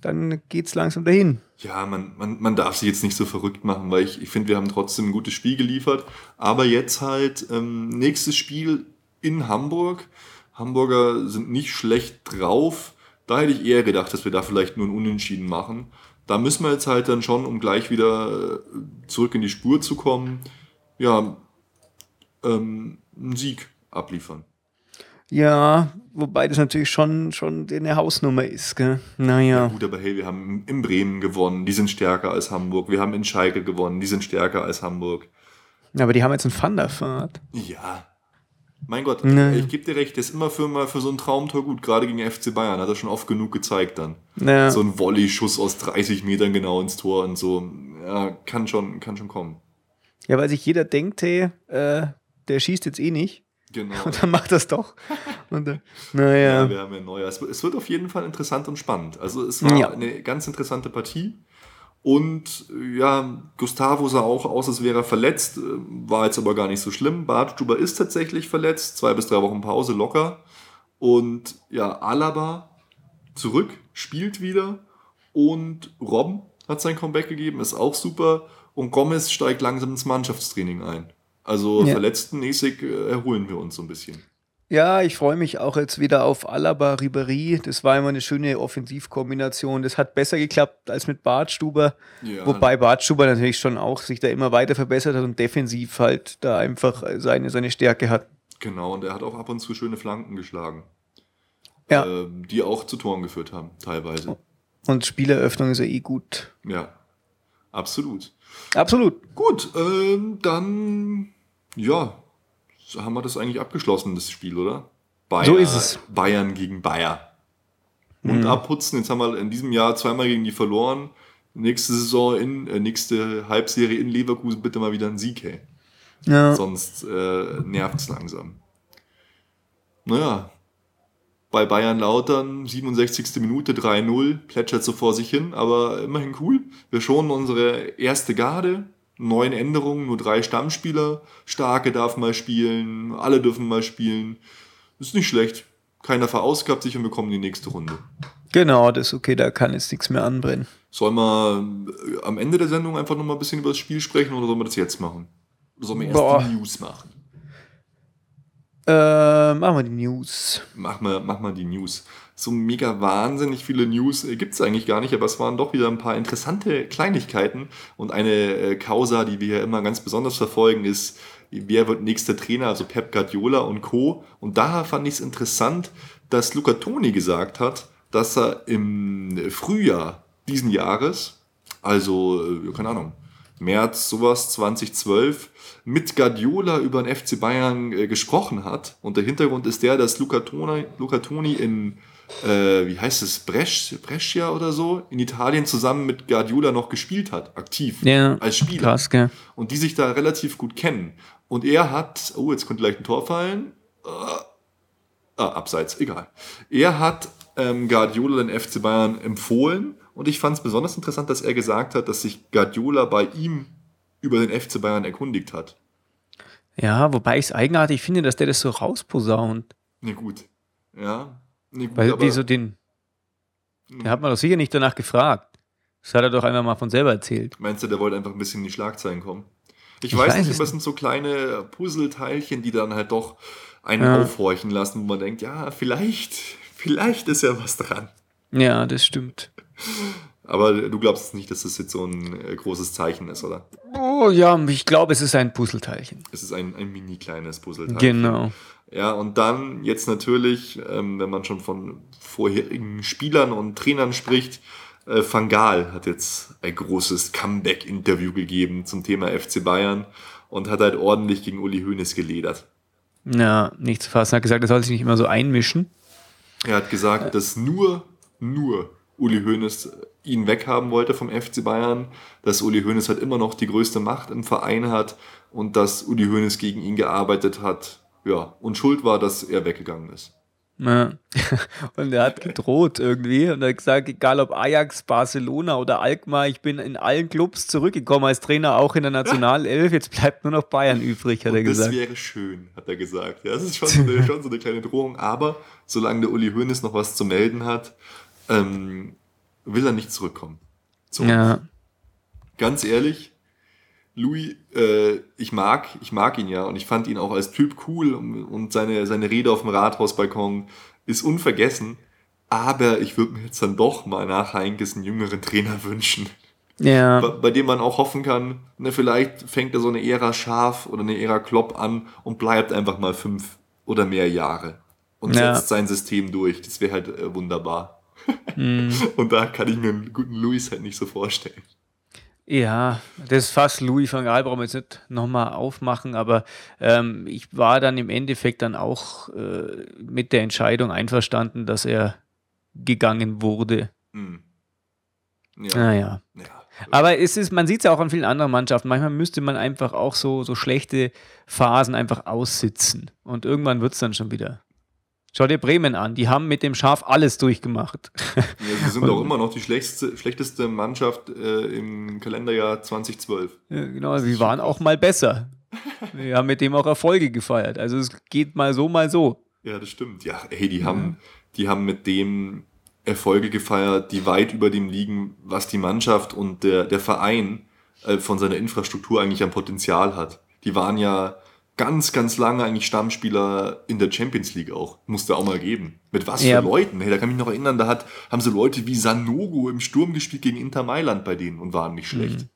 dann geht's langsam dahin. Ja, man, man, man darf sich jetzt nicht so verrückt machen, weil ich, ich finde, wir haben trotzdem ein gutes Spiel geliefert. Aber jetzt halt ähm, nächstes Spiel in Hamburg. Hamburger sind nicht schlecht drauf. Da hätte ich eher gedacht, dass wir da vielleicht nur ein Unentschieden machen. Da müssen wir jetzt halt dann schon, um gleich wieder äh, zurück in die Spur zu kommen, ja, ähm, einen Sieg abliefern. Ja, wobei das natürlich schon, schon eine Hausnummer ist, gell? Naja. Gut, aber hey, wir haben in Bremen gewonnen, die sind stärker als Hamburg. Wir haben in Schalke gewonnen, die sind stärker als Hamburg. Aber die haben jetzt einen Thunderfahrt. Ja. Mein Gott, Nee. ich gebe dir recht, der ist immer für, mal für so ein Traumtor gut, gerade gegen FC Bayern, hat er schon oft genug gezeigt dann. Ja. So ein Volley-Schuss aus 30 Metern genau ins Tor und so, ja, kann schon, kann schon kommen. ja, weil sich jeder denkt, hey, äh, der schießt jetzt eh nicht. Genau. Und dann macht das doch. Und, äh, Ja, naja. wir haben ja neuer. Es, es wird auf jeden Fall interessant und spannend. Also es war Ja. eine ganz interessante Partie. Und ja, Gustavo sah auch aus, als wäre er verletzt, äh, war jetzt aber gar nicht so schlimm. Bartstuber ist tatsächlich verletzt, zwei bis drei Wochen Pause locker. Und ja, Alaba zurück, spielt wieder. Und Robben hat sein Comeback gegeben, ist auch super. Und Gomez steigt langsam ins Mannschaftstraining ein. Also Ja. verletztenmäßig äh, erholen wir uns so ein bisschen. Ja, ich freue mich auch jetzt wieder auf Alaba Ribéry. Das war immer eine schöne Offensivkombination. Das hat besser geklappt als mit Bartstuber. Ja. Wobei Bartstuber natürlich schon auch sich da immer weiter verbessert hat und defensiv halt da einfach seine, seine Stärke hat. Genau, und er hat auch ab und zu schöne Flanken geschlagen, Ja. ähm, die auch zu Toren geführt haben, teilweise. Und Spieleröffnung ist ja eh gut. Ja, absolut. Absolut. Gut, ähm, dann, ja, so haben wir das eigentlich abgeschlossen, das Spiel, oder? Bayer, So ist es. Bayern gegen Bayer. Und abputzen, jetzt haben wir in diesem Jahr zweimal gegen die verloren. Nächste Saison in, äh, nächste Halbserie in Leverkusen bitte mal wieder ein Sieg, hey. Ja. Sonst äh, nervt es langsam. Naja, bei Bayern Lautern, 67. Minute 3-0, plätschert so vor sich hin, aber immerhin cool. Wir schonen unsere erste Garde, neun Änderungen, nur drei Stammspieler. Starke darf mal spielen, alle dürfen mal spielen. Ist nicht schlecht. Keiner verausgabt sich und wir kommen in die nächste Runde. Genau, das ist okay, da kann jetzt nichts mehr anbrennen. Sollen wir äh, am Ende der Sendung einfach nochmal ein bisschen über das Spiel sprechen oder sollen wir das jetzt machen? Sollen wir erst Boah. die News machen? Äh, machen wir die News. Mach mal, mach mal die News. So mega wahnsinnig viele News äh, gibt es eigentlich gar nicht, aber es waren doch wieder ein paar interessante Kleinigkeiten. Und eine äh, Causa, die wir ja immer ganz besonders verfolgen, ist, wer wird nächster Trainer, also Pep Guardiola und Co. Und daher fand ich es interessant, dass Luca Toni gesagt hat, dass er im Frühjahr diesen Jahres, also, äh, keine Ahnung, März, sowas, 2012, mit Guardiola über den FC Bayern äh, gesprochen hat. Und der Hintergrund ist der, dass Luca Toni, Luca Toni in äh, wie heißt es, Brescia, Brescia oder so, in Italien zusammen mit Guardiola noch gespielt hat, aktiv, ja, als Spieler. Krass, gell? Und die sich da relativ gut kennen. Und er hat, oh, jetzt könnte gleich ein Tor fallen. Uh, ah, abseits, egal. Er hat ähm, Guardiola den FC Bayern empfohlen und ich fand es besonders interessant, dass er gesagt hat, dass sich Guardiola bei ihm über den FC Bayern erkundigt hat. Ja, wobei ich es eigenartig finde, dass der das so rausposaunt. Na gut. Ja, Nee, gut, Weil, wieso den? Den hat man doch sicher nicht danach gefragt. Das hat er doch einfach mal von selber erzählt. Meinst du, der wollte einfach ein bisschen in die Schlagzeilen kommen? Ich, ich weiß, weiß, nicht, aber es sind so kleine Puzzleteilchen, die dann halt doch einen ja. aufhorchen lassen, wo man denkt, ja, vielleicht, vielleicht ist ja was dran. Ja, das stimmt. *laughs* Aber du glaubst nicht, dass das jetzt so ein äh, großes Zeichen ist, oder? Oh ja, ich glaube, es ist ein Puzzleteilchen. Es ist ein, ein mini kleines Puzzleteilchen. Genau. Ja, und dann jetzt natürlich, ähm, wenn man schon von vorherigen Spielern und Trainern spricht, äh, Van Gaal hat jetzt ein großes Comeback-Interview gegeben zum Thema FC Bayern und hat halt ordentlich gegen Uli Hoeneß geledert. Ja, nicht zu fassen. Er hat gesagt, er soll sich nicht immer so einmischen. Er hat gesagt, dass nur, nur Uli Hoeneß ihn weghaben wollte vom FC Bayern, dass Uli Hoeneß halt immer noch die größte Macht im Verein hat und dass Uli Hoeneß gegen ihn gearbeitet hat ja, und schuld war, dass er weggegangen ist. Ja. *laughs* Und er hat gedroht irgendwie und er hat gesagt, egal ob Ajax, Barcelona oder Alkmaar, ich bin in allen Clubs zurückgekommen als Trainer, auch in der Nationalelf, jetzt bleibt nur noch Bayern übrig, hat und er gesagt. Das wäre schön, hat er gesagt. Ja, das ist schon so, eine, *laughs* schon so eine kleine Drohung, aber solange der Uli Hoeneß noch was zu melden hat, ähm, will er nicht zurückkommen. So. Ja. Ganz ehrlich, Louis, äh, ich mag, ich mag ihn ja und ich fand ihn auch als Typ cool und, und seine, seine Rede auf dem Rathausbalkon ist unvergessen. Aber ich würde mir jetzt dann doch mal nach Heinkes einen jüngeren Trainer wünschen. Ja. Bei, bei, dem man auch hoffen kann, ne, vielleicht fängt er so eine Ära Schaf oder eine Ära Klopp an und bleibt einfach mal fünf oder mehr Jahre und ja. setzt sein System durch. Das wäre halt äh, wunderbar. Mm. und da kann ich mir einen guten Louis halt nicht so vorstellen. Ja, das Fass Louis van Gaal brauchen wir jetzt nicht nochmal aufmachen, aber ähm, ich war dann im Endeffekt dann auch äh, mit der Entscheidung einverstanden, dass er gegangen wurde. Hm. Ja. Naja. Ja. Aber es ist, man sieht es ja auch an vielen anderen Mannschaften. Manchmal müsste man einfach auch so, so schlechte Phasen einfach aussitzen. Und irgendwann wird es dann schon wieder. Schau dir Bremen an, die haben mit dem Schaf alles durchgemacht. *laughs* Ja, sie sind auch immer noch die schlechteste, schlechteste Mannschaft äh, im Kalenderjahr 2012. Ja, genau, sie waren auch mal besser. Wir haben mit dem auch Erfolge gefeiert. Also es geht mal so, mal so. Ja, das stimmt. Ja, hey, die haben, die haben mit dem Erfolge gefeiert, die weit über dem liegen, was die Mannschaft und der, der Verein äh, von seiner Infrastruktur eigentlich an Potenzial hat. Die waren ja ganz, ganz lange eigentlich Stammspieler in der Champions League auch. Musste auch mal geben. Mit was ja. für Leuten? Hey, da kann ich mich noch erinnern, da hat, haben sie Leute wie Sanogo im Sturm gespielt gegen Inter Mailand bei denen und waren nicht schlecht. Mhm.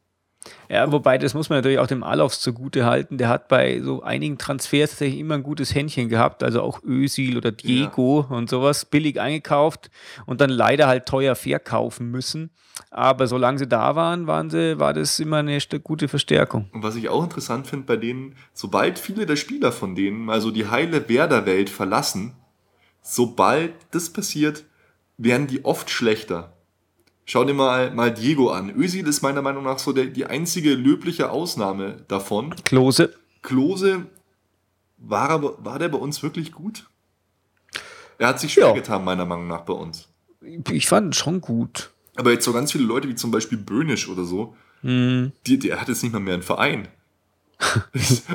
Ja, wobei, das muss man natürlich auch dem Alofs zugute halten. Der hat bei so einigen Transfers tatsächlich immer ein gutes Händchen gehabt. Also auch Ösil oder Diego ja. und sowas billig eingekauft und dann leider halt teuer verkaufen müssen. Aber solange sie da waren, waren sie, war das immer eine gute Verstärkung. Und was ich auch interessant finde bei denen, sobald viele der Spieler von denen also die heile Werder-Welt verlassen, sobald das passiert, werden die oft schlechter. Schau dir mal, mal Diego an. Özil ist meiner Meinung nach so der, die einzige löbliche Ausnahme davon. Klose. Klose, war, aber, war der bei uns wirklich gut? Er hat sich schwer ja. getan, meiner Meinung nach, bei uns. Ich fand schon gut. Aber jetzt so ganz viele Leute wie zum Beispiel Böhnisch oder so, hm. die, der hat jetzt nicht mal mehr einen Verein. *laughs*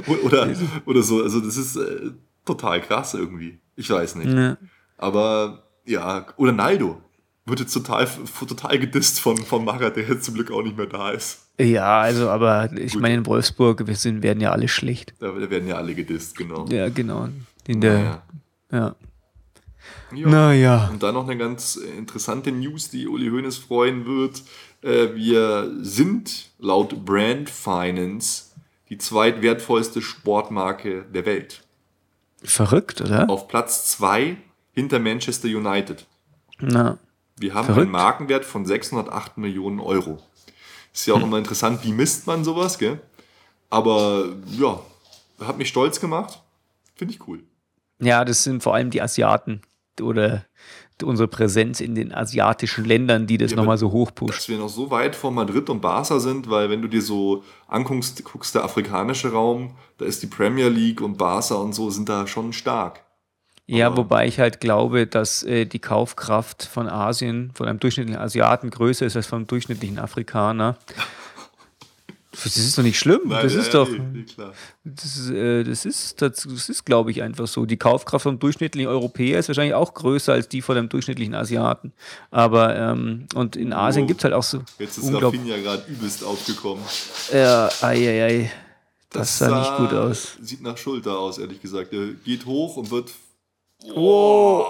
*laughs* oder, oder so. Also das ist äh, total krass irgendwie. Ich weiß nicht. Ja. Aber ja, oder Naldo wird jetzt total, total gedisst von, von Macher, der jetzt zum Glück auch nicht mehr da ist. Ja, also, aber ich Gut. meine, in Wolfsburg wir sind, werden ja alle schlecht. Da, werden ja alle gedisst, genau. Ja, genau. In der, naja. ja. Ja. Naja. Und dann noch eine ganz interessante News, die Uli Hoeneß freuen wird. Äh, Wir sind laut Brand Finance die zweitwertvollste Sportmarke der Welt. Verrückt, oder? Auf Platz zwei hinter Manchester United. Na. Wir haben Verrückt. einen Markenwert von 608 Millionen Euro. Ist ja auch immer interessant, wie misst man sowas, gell? Aber ja, hat mich stolz gemacht. Finde ich cool. Ja, das sind vor allem die Asiaten oder unsere Präsenz in den asiatischen Ländern, die das Ja, nochmal so hochpusht. Dass wir noch so weit vor Madrid und Barca sind, weil wenn du dir so anguckst, guckst der afrikanische Raum, da ist die Premier League und Barca und so sind da schon stark. Ja, aber- wobei ich halt glaube, dass äh, die Kaufkraft von Asien, von einem durchschnittlichen Asiaten größer ist als vom durchschnittlichen Afrikaner. Das ist doch nicht schlimm. das ja, ist ja, doch. nee, klar. Das ist, äh, das ist, das, das ist glaube ich, einfach so. Die Kaufkraft vom durchschnittlichen Europäer ist wahrscheinlich auch größer als die von einem durchschnittlichen Asiaten. Aber, ähm, und in Asien Oh, gibt es halt auch so Jetzt ist. Rafinha gerade übelst aufgekommen. Ja, ei, ei, ei. Das, sah nicht gut sah- aus. Sieht nach Schulter aus, ehrlich gesagt. Der geht hoch und wird. Oh,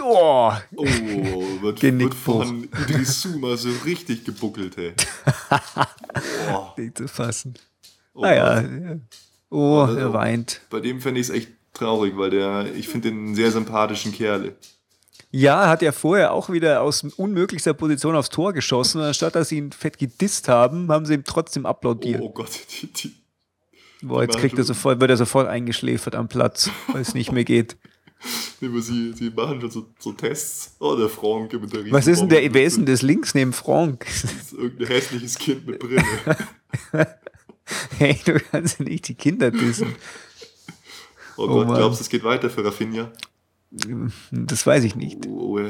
oh. Oh, wird, wird von Idrisu mal so richtig gebuckelt, hey. *laughs* Oh, Nicht zu fassen. oh Naja. Ja. Oh, Also- er weint. Bei dem fände ich es echt traurig, weil der, ich finde den einen sehr sympathischen Kerl. Ja, hat er vorher auch wieder aus unmöglichster Position aufs Tor geschossen. Und anstatt dass sie ihn fett gedisst haben, haben sie ihm trotzdem applaudiert. oh Gott, die, die, Boah, jetzt kriegt er sofort, wird er sofort eingeschläfert am Platz, weil es nicht mehr geht. *laughs* aber sie, sie machen schon so, so Tests. Oh, der Frank mit der Was ist denn der, wer ist denn das links neben Frank? *laughs* Das ist irgendein hässliches Kind mit Brille. *laughs* hey, du kannst ja nicht die Kinder dissen. Oh Gott, Mann. glaubst du, es geht weiter für Rafinha? Das weiß ich nicht. Oh, oh,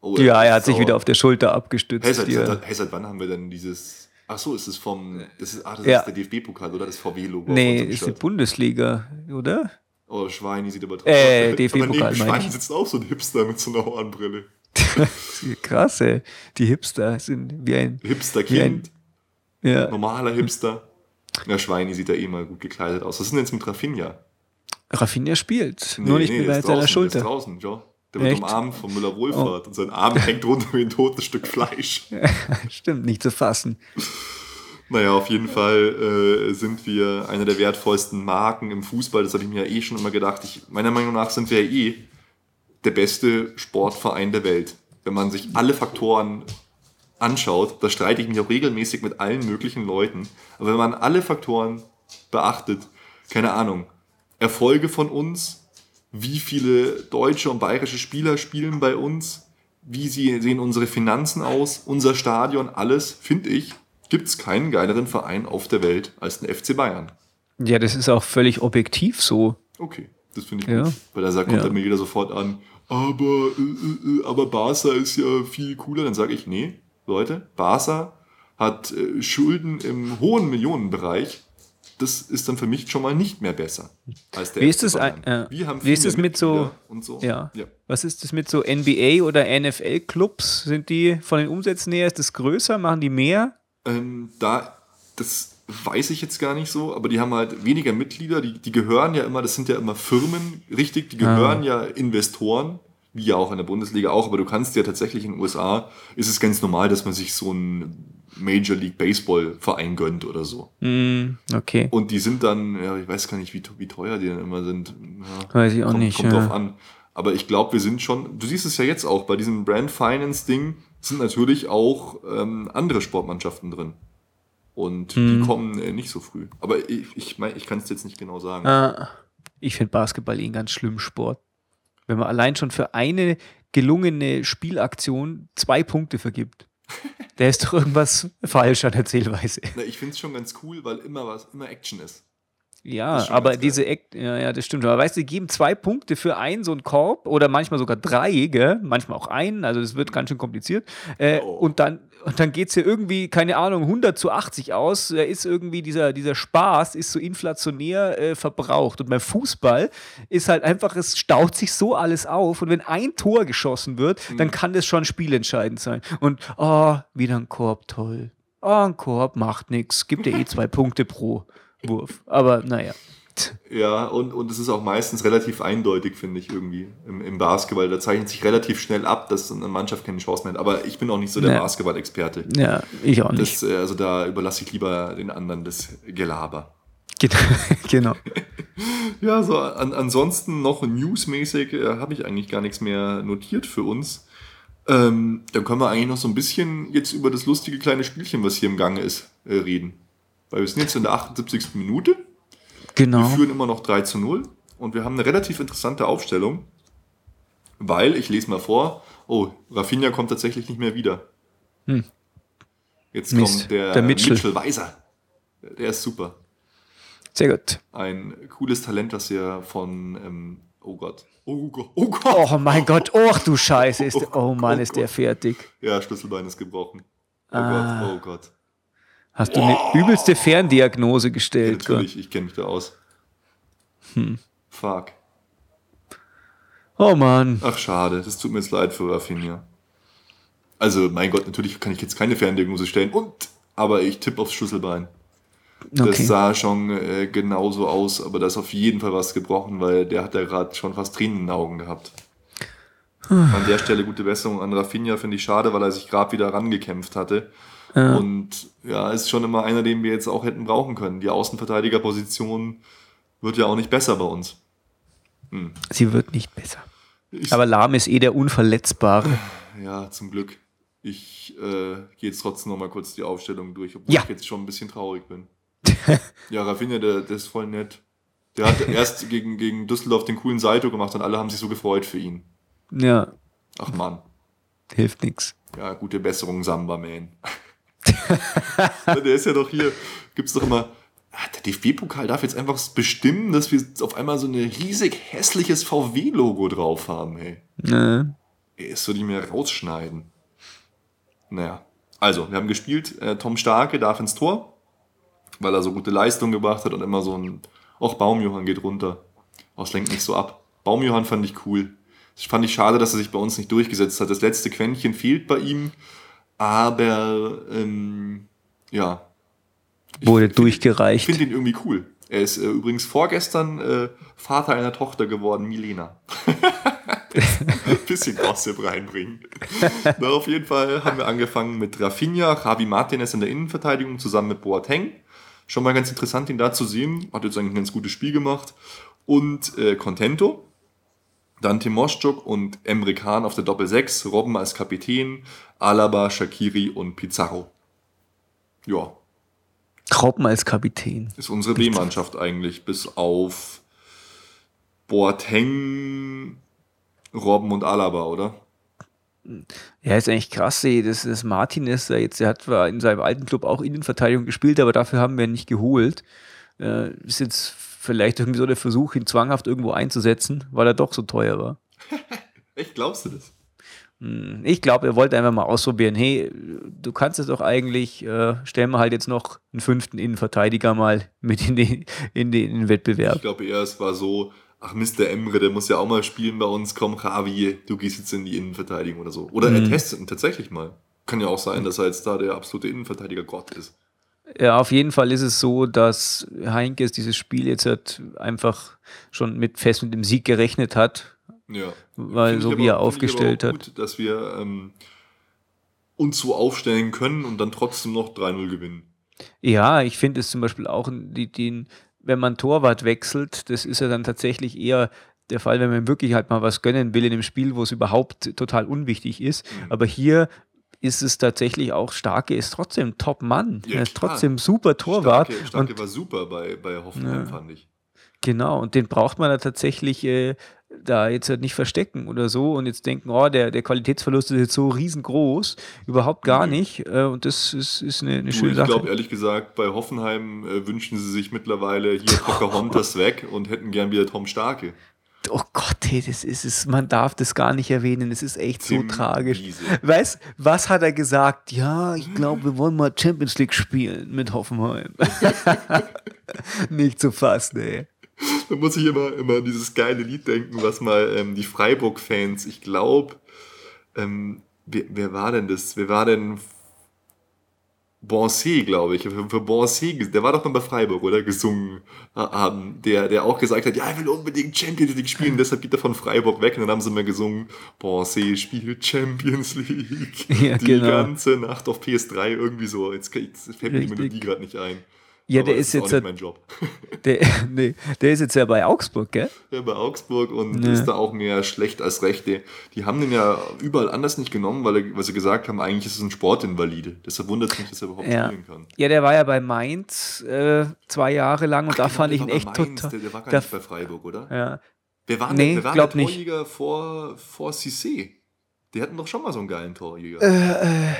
oh, Ja, er hat sich wieder auf der Schulter abgestützt. Hey, seit, seit, hey, seit wann haben wir denn dieses. Ach so, ist es vom. Das ist, ah, das Ja. ist der DFB-Pokal, oder? Das VW-Logo. Nee, ist die Bundesliga, oder? Oh, Schweini sieht aber Äh, Aber DFB-Pokal neben meine Schweini ich. sitzt auch so ein Hipster mit so einer Hornbrille. *laughs* Krass, ey. Die Hipster sind wie ein. Hipster-Kind, ja. normaler Hipster. Ja, Schweini sieht ja eh mal gut gekleidet aus. Was ist denn jetzt mit Rafinha? Rafinha spielt. Nur nicht der mehr mit seiner draußen, Der ist Schulter. draußen, Joe. Der wird Echt? Oh. umarmt von Müller Wohlfahrt und sein Arm *laughs* hängt runter wie ein totes Stück Fleisch. *laughs* Stimmt, nicht zu fassen. Naja, auf jeden Fall äh, sind wir eine der wertvollsten Marken im Fußball. Das habe ich mir ja eh schon immer gedacht. Ich, meiner Meinung nach sind wir ja eh der beste Sportverein der Welt. Wenn man sich alle Faktoren anschaut, da streite ich mich auch regelmäßig mit allen möglichen Leuten. Aber wenn man alle Faktoren beachtet, keine Ahnung, Erfolge von uns, wie viele deutsche und bayerische Spieler spielen bei uns, wie sie, sehen unsere Finanzen aus, unser Stadion, alles, finde ich, gibt es keinen geileren Verein auf der Welt als den FC Bayern. Ja, das ist auch völlig objektiv so. Okay, das finde ich Ja. gut. Weil da sagt, kommt Ja. dann mir jeder sofort an, aber, äh, äh, äh, aber Barca ist ja viel cooler. Dann sage ich, nee, Leute, Barca hat äh, Schulden im hohen Millionenbereich. Das ist dann für mich schon mal nicht mehr besser als der Wie ist FC das ja. Wir haben Wie ist das mit so- so. Ja. ja. Was ist das mit so NBA oder NFL-Clubs? Sind die von den Umsätzen her, ist das größer? Machen die mehr? Ähm, da, das weiß ich jetzt gar nicht so, aber die haben halt weniger Mitglieder, die, die gehören ja immer, das sind ja immer Firmen, richtig, die gehören ja Investoren, wie ja auch in der Bundesliga auch, aber du kannst ja tatsächlich in den USA, ist es ganz normal, dass man sich so einen Major League Baseball Verein gönnt oder so. Hm, okay. Und die sind dann, ja, ich weiß gar nicht, wie, wie teuer die dann immer sind. Ja, Weiß ich auch kommt, nicht, Kommt ja. drauf an. Aber ich glaube, wir sind schon, du siehst es ja jetzt auch, bei diesem Brand Finance Ding sind natürlich auch ähm, andere Sportmannschaften drin. Und Mhm. die kommen äh, nicht so früh. Aber ich, ich meine, ich kann es jetzt nicht genau sagen. Ah, ich finde Basketball eh einen ganz schlimmen Sport. Wenn man allein schon für eine gelungene Spielaktion zwei Punkte vergibt. *laughs* Da ist doch irgendwas falsch an der Zählweise. Na, ich finde es schon ganz cool, weil immer was, immer Action ist. Ja, aber diese Act, ja, ja, das stimmt. Aber weißt du, die geben zwei Punkte für einen so einen Korb oder manchmal sogar drei, gell? manchmal auch einen, also das wird ganz schön kompliziert. Äh, Oh. Und dann, und dann geht es hier irgendwie, keine Ahnung, 100 zu 80 aus. Da ist irgendwie dieser, dieser Spaß, ist so inflationär äh, verbraucht. Und beim Fußball ist halt einfach, es staut sich so alles auf. Und wenn ein Tor geschossen wird, Mhm. dann kann das schon spielentscheidend sein. Und, oh, wieder ein Korb, toll. Oh, ein Korb macht nichts, gibt ja eh *laughs* zwei Punkte pro Wurf. Aber naja. Ja, und, und es ist auch meistens relativ eindeutig, finde ich, irgendwie im, im Basketball. Da zeichnet sich relativ schnell ab, dass eine Mannschaft keine Chance mehr hat. Aber ich bin auch nicht so der Ja. Basketball-Experte. Ja, ich auch nicht. Das, äh, also da überlasse ich lieber den anderen das Gelaber. *laughs* Genau. genau. *laughs* Ja, so an, ansonsten noch newsmäßig äh, habe ich eigentlich gar nichts mehr notiert für uns. Ähm, dann können wir eigentlich noch so ein bisschen jetzt über das lustige kleine Spielchen, was hier im Gange ist, äh, reden. Weil wir sind jetzt in der 78. Minute. Wir Genau. führen immer noch 3 zu 0 und wir haben eine relativ interessante Aufstellung, weil, ich lese mal vor, oh, Rafinha kommt tatsächlich nicht mehr wieder. Jetzt Hm. Mist, kommt der, der Mitchell. Mitchell Weiser. Der ist super. Sehr gut. Ein cooles Talent, das wir von, ähm, oh Gott, oh Gott, oh Gott. Oh mein *laughs* Gott, oh du Scheiße, ist, Oh oh Mann, Gott, ist oh der fertig. Ja, Schlüsselbein ist gebrochen. Oh Ah. Gott, oh Gott. Hast du eine übelste Ferndiagnose Ja, gestellt? Gott. natürlich, ich kenne mich da aus. Hm. Fuck. Oh Mann. Ach, schade. Das tut mir jetzt leid für Rafinha. Also, mein Gott, natürlich kann ich jetzt keine Ferndiagnose stellen. Und, aber ich tippe aufs Schlüsselbein. Das Okay. sah schon äh, genauso aus, aber da ist auf jeden Fall was gebrochen, weil der hat ja gerade schon fast Tränen in den Augen gehabt. An der Stelle gute Besserung an Rafinha, finde ich schade, weil er sich gerade wieder rangekämpft hatte. Und ja, ist schon immer einer, den wir jetzt auch hätten brauchen können. Die Außenverteidigerposition wird ja auch nicht besser bei uns. Sie wird nicht besser. Ich, Aber Lahm ist eh der Unverletzbare. Ja, zum Glück. Ich äh, gehe jetzt trotzdem noch mal kurz die Aufstellung durch, obwohl Ja. ich jetzt schon ein bisschen traurig bin. *laughs* ja, Rafinha, der, der ist voll nett. Der hat *laughs* erst gegen, gegen Düsseldorf den coolen Saito gemacht und alle haben sich so gefreut für ihn. Ja, Ach Mann. hilft nichts. Ja, gute Besserung, Samba Man. *laughs* der ist ja doch hier, gibt's doch immer. Ah, Der DFB-Pokal darf jetzt einfach bestimmen, dass wir auf einmal so ein riesig hässliches VW-Logo drauf haben, hey. Ne? Ey, Das würde ich mir rausschneiden. Naja, also, wir haben gespielt. Äh, Tom Starke darf ins Tor, weil er so gute Leistung gebracht hat und immer so ein. Auch Baumjohann geht runter. Oh, es lenkt nicht so ab. Baumjohann fand ich cool. Das fand ich schade, dass er sich bei uns nicht durchgesetzt hat. Das letzte Quäntchen fehlt bei ihm, aber ähm, ja. Ich Wurde find- durchgereicht. Ich finde ihn irgendwie cool. Er ist äh, übrigens vorgestern äh, Vater einer Tochter geworden, Milena. *laughs* Bisschen Gossip reinbringen. Na, auf jeden Fall haben wir angefangen mit Rafinha, Javi Martinez in der Innenverteidigung zusammen mit Boateng. Schon mal ganz interessant, ihn da zu sehen. Hat jetzt eigentlich ein ganz gutes Spiel gemacht. Und äh, Contento. Dann Timoschuk und Emre Can auf der Doppel 6, Robben als Kapitän, Alaba, Shakiri und Pizarro. Ja, Kroppen als Kapitän. ist unsere B-Mannschaft eigentlich, bis auf Boateng, Robben und Alaba, oder? Ja, ist eigentlich krass, ey, das ist Martinez, der jetzt, der hat zwar in seinem alten Club auch Innenverteidigung gespielt, aber dafür haben wir ihn nicht geholt. Äh, ist jetzt vielleicht irgendwie so der Versuch, ihn zwanghaft irgendwo einzusetzen, weil er doch so teuer war. *laughs* Echt, glaubst du das? Ich glaube, er wollte einfach mal ausprobieren, hey, du kannst es doch eigentlich, äh, stellen wir halt jetzt noch einen fünften Innenverteidiger mal mit in den, in den, in den Wettbewerb. Ich glaube eher, es war so, ach der Emre, der muss ja auch mal spielen bei uns, komm Javi, du gehst jetzt in die Innenverteidigung oder so. Oder er testet ihn tatsächlich mal. Kann ja auch sein, dass er jetzt da der absolute Innenverteidiger Gott ist. Ja, auf jeden Fall ist es so, dass Heinkes dieses Spiel jetzt halt einfach schon mit fest mit dem Sieg gerechnet hat. Ja. Weil Find so wie er aber- find aufgestellt Gut, dass wir ähm, uns so aufstellen können und dann trotzdem noch 3-0 gewinnen. Ja, ich finde es zum Beispiel auch, die, den, wenn man Torwart wechselt, das ist ja dann tatsächlich eher der Fall, wenn man wirklich halt mal was gönnen will in dem Spiel, wo es überhaupt total unwichtig ist. Mhm. Aber hier ist es tatsächlich auch Starke, ist trotzdem Top-Mann. Ja, er ist klar. trotzdem super Torwart. Starke, Starke und war super bei, bei Hoffenheim, Ja. fand ich. Genau, und den braucht man da tatsächlich äh, da jetzt halt nicht verstecken oder so und jetzt denken, oh, der, der Qualitätsverlust ist jetzt so riesengroß. Überhaupt gar Nö. nicht. Äh, und das ist, ist eine, eine Du, schöne ich Sache. glaube ehrlich gesagt, bei Hoffenheim äh, wünschen sie sich mittlerweile hier Pocahontas *laughs* weg und hätten gern wieder Tom Starke. Oh Gott, hey, das ist es. Man darf das gar nicht erwähnen. Es ist echt Tim so tragisch. Wiese. Weißt, was hat er gesagt? Ja, ich glaube, wir wollen mal Champions League spielen mit Hoffenheim. *laughs* nicht zu fassen, ey. Da muss ich immer, immer an dieses geile Lied denken, was mal ähm, die Freiburg-Fans, ich glaube, ähm, wer, wer war denn das? Wer war denn Bonse, glaube ich, für, Bonse, der war doch noch bei Freiburg, oder? Gesungen haben, der, der auch gesagt hat, ja, er will unbedingt Champions League spielen, *laughs* deshalb geht er von Freiburg weg. Und dann haben sie mal gesungen, Bonse spielt Champions League. *laughs* Ja, die genau. ganze Nacht auf PS3 irgendwie so. Jetzt, jetzt fällt mir die. Melodie gerade nicht ein. Ja, Aber der ist auch jetzt nicht mein Job. *laughs* Der, nee, der ist jetzt ja bei Augsburg, gell? Ja, bei Augsburg und Ja. ist da auch mehr schlecht als rechte. Die haben den ja überall anders nicht genommen, weil, er, weil sie gesagt haben, eigentlich ist es ein Sportinvalide. Deshalb wundert es mich, dass er überhaupt Ja. spielen kann. Ja, der war ja bei Mainz äh, zwei Jahre lang und da Genau, fand ich ihn echt Mainz, total. Der, der war gar nicht bei Freiburg, oder? Ja. Wer war, Nee, der, wer war glaub der nicht. Torjäger vor, vor Cissé? Die hatten doch schon mal so einen geilen Torjäger. Äh, äh,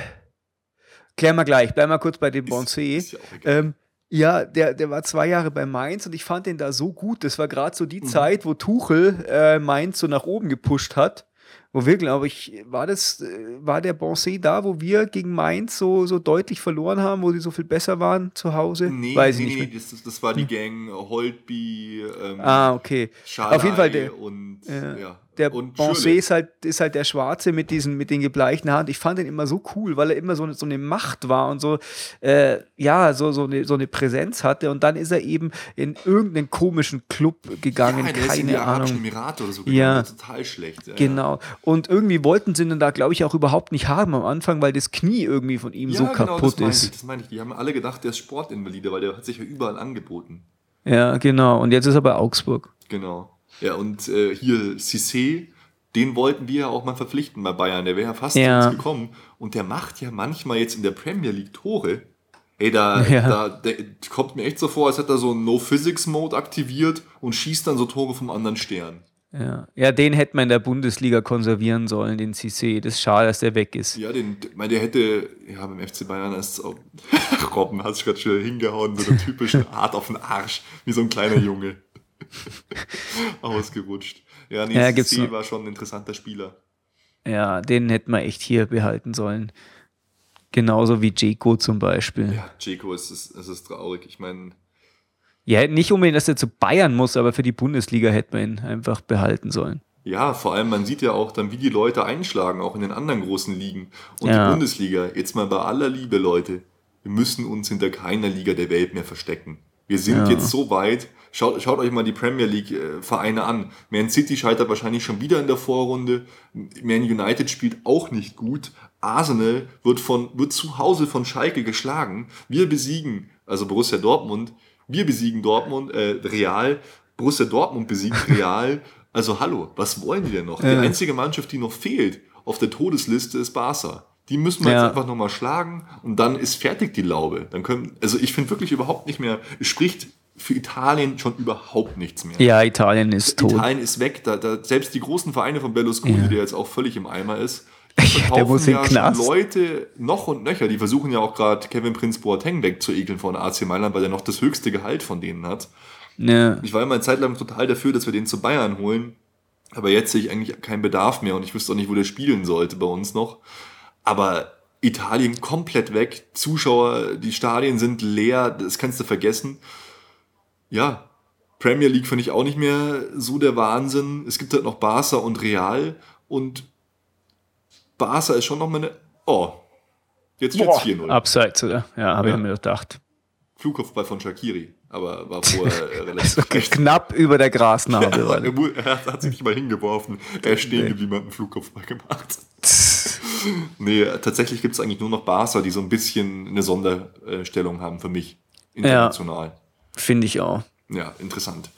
klär mal gleich, bleib mal kurz bei dem Ist- Bonse. ist ja auch egal. Ähm, ja, der, der war zwei Jahre bei Mainz und ich fand den da so gut. Das war gerade so die Mhm. Zeit, wo Tuchel äh, Mainz so nach oben gepusht hat. Wo wir, glaube ich, war das, äh, war der Bonse da, wo wir gegen Mainz so, so deutlich verloren haben, wo sie so viel besser waren zu Hause? nee, Weiß nee, ich nicht. nee, das, das- war die Gang Holtby, ähm, Ah, okay. Auf jeden Fall der- und, Ja. ja. Der und Bonse ist halt, ist halt der Schwarze mit diesen, mit den gebleichten Haaren. Ich fand den immer so cool, weil er immer so eine, so eine Macht war und so, äh, ja, so, so, eine, so eine Präsenz hatte. Und dann ist er eben in irgendeinen komischen Club gegangen, ja, der ist in die keine Ahnung. Emirate oder so Ja. Total schlecht. Ja. Genau. Und irgendwie wollten sie ihn da, glaube ich, auch überhaupt nicht haben am Anfang, weil das Knie irgendwie von ihm Ja, so genau, kaputt das ist. Ich, das meine ich. Die haben alle gedacht, der ist Sportinvalide, weil der hat sich ja überall angeboten. Ja, genau. Und jetzt ist er bei Augsburg. Genau. Ja, und äh, hier Cissé, den wollten wir ja auch mal verpflichten bei Bayern. Der wäre ja fast Ja. zu uns gekommen. Und der macht ja manchmal jetzt in der Premier League Tore. Ey, da, *laughs* Ja. da der, kommt mir echt so vor, als hätte er so einen No-Physics-Mode aktiviert und schießt dann so Tore vom anderen Stern. Ja. ja, den hätte man in der Bundesliga konservieren sollen, den Cissé. Das ist schade, dass der weg ist. Ja, den, ich meine, der hätte, ja, beim FC Bayern ist es auch, *laughs* Robben hat sich gerade schon hingehauen, so eine typische *laughs* Art auf den Arsch, wie so ein kleiner Junge. *laughs* Ausgerutscht. Ja, nee, Ja, gibt's noch- war schon ein interessanter Spieler. Ja, den hätten wir echt hier behalten sollen. Genauso wie Jeko zum Beispiel. Ja, Jeko, es ist, es ist traurig. Ich meine, Ja, nicht unbedingt, dass er zu Bayern muss, aber für die Bundesliga hätte man ihn einfach behalten sollen. ja, vor allem, man sieht ja auch dann, wie die Leute einschlagen, auch in den anderen großen Ligen. Und Ja. die Bundesliga, jetzt mal bei aller Liebe, Leute, wir müssen uns hinter keiner Liga der Welt mehr verstecken. Wir sind Ja. jetzt so weit, schaut, schaut euch mal die Premier League-Vereine an. Man City scheitert wahrscheinlich schon wieder in der Vorrunde. Man United spielt auch nicht gut. Arsenal wird, von, wird zu Hause von Schalke geschlagen. Wir besiegen, also Borussia Dortmund, wir besiegen Dortmund, äh, Real, Borussia Dortmund besiegt *laughs* Real. Also hallo, was wollen die denn noch? Die Ja. einzige Mannschaft, die noch fehlt auf der Todesliste ist Barca. Die müssen wir Ja. jetzt einfach nochmal schlagen und dann ist fertig die Laube. Dann können, also ich finde wirklich überhaupt nicht mehr, es spricht für Italien schon überhaupt nichts mehr. Ja, Italien ist tot. Italien ist weg. Da, da, selbst die großen Vereine von Berlusconi, Ja. der jetzt auch völlig im Eimer ist, die Der verkaufen muss ja Knast. Leute noch und nöcher. Die versuchen ja auch gerade Kevin Prince Boateng wegzuekeln von AC Mailand, weil er noch das höchste Gehalt von denen hat. Ja. Ich war immer eine Zeit lang total dafür, dass wir den zu Bayern holen. Aber jetzt sehe ich eigentlich keinen Bedarf mehr und ich wüsste auch nicht, wo der spielen sollte bei uns noch. Aber Italien komplett weg. Zuschauer, die Stadien sind leer, das kannst du vergessen. Ja, Premier League finde ich auch nicht mehr so der Wahnsinn. Es gibt halt noch Barca und Real und Barca ist schon noch mal eine. Oh, jetzt steht es 4-0. Abseits, oder? Ja, habe Ja. ich mir gedacht. Flugkopfball von Shakiri, aber war *laughs* vorher äh, relativ So recht. knapp über der Grasnarbe. *laughs* war Er, hat sich nicht mal hingeworfen. Er ist stehen geblieben, hat einen Flugkopfball gemacht. *laughs* Nee, tatsächlich gibt es eigentlich nur noch Barca, die so ein bisschen eine Sonderstellung haben für mich. International. Finde ich auch. Ja, interessant.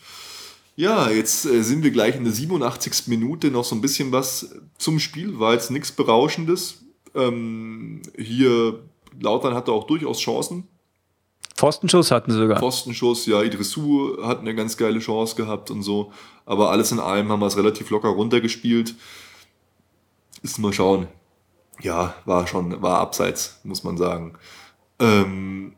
Ja, jetzt äh, sind wir gleich in der 87. Minute noch so ein bisschen was zum Spiel. War jetzt nichts Berauschendes. Ähm, hier, Lautern hatte auch durchaus Chancen. Pfostenschuss hatten sie sogar. Pfostenschuss, ja, Idrissou hat eine ganz geile Chance gehabt und so. Aber alles in allem haben wir es relativ locker runtergespielt. Ist mal schauen. Ja, war schon, war abseits, muss man sagen. Ähm,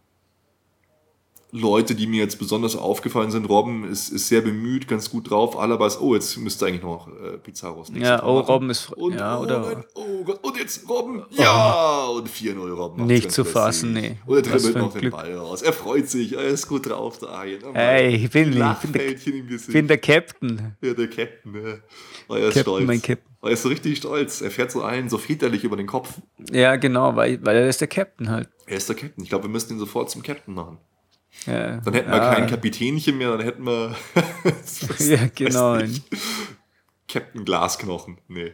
Leute, die mir jetzt besonders aufgefallen sind. Robben ist, ist sehr bemüht, ganz gut drauf. Alaba ist, oh, jetzt müsste eigentlich noch äh, Pizarros nächstes Ja, oh. Robben ist. Und, ja, oh, oder. oh Gott, und jetzt Robben, ja, und 4-0 Robben. Nicht zu fassen, nee. Und er dribbelt noch den Glück. Ball raus. Er freut sich, er ist gut drauf, Arjen. Oh Ey, ich bin, ich bin, der, bin der Captain. Ja, der Captain, ne? Oh, er ist Captain, stolz. mein Captain. Oh, er ist so richtig stolz. Er fährt so allen so väterlich über den Kopf. Ja, genau, weil, weil er ist der Captain halt. Er ist der Captain. Ich glaube, wir müssen ihn sofort zum Captain machen. Ja, Dann hätten ja, wir kein Kapitänchen mehr, dann hätten wir. *laughs* *laughs* Ja, genau. Captain Glasknochen. Nee.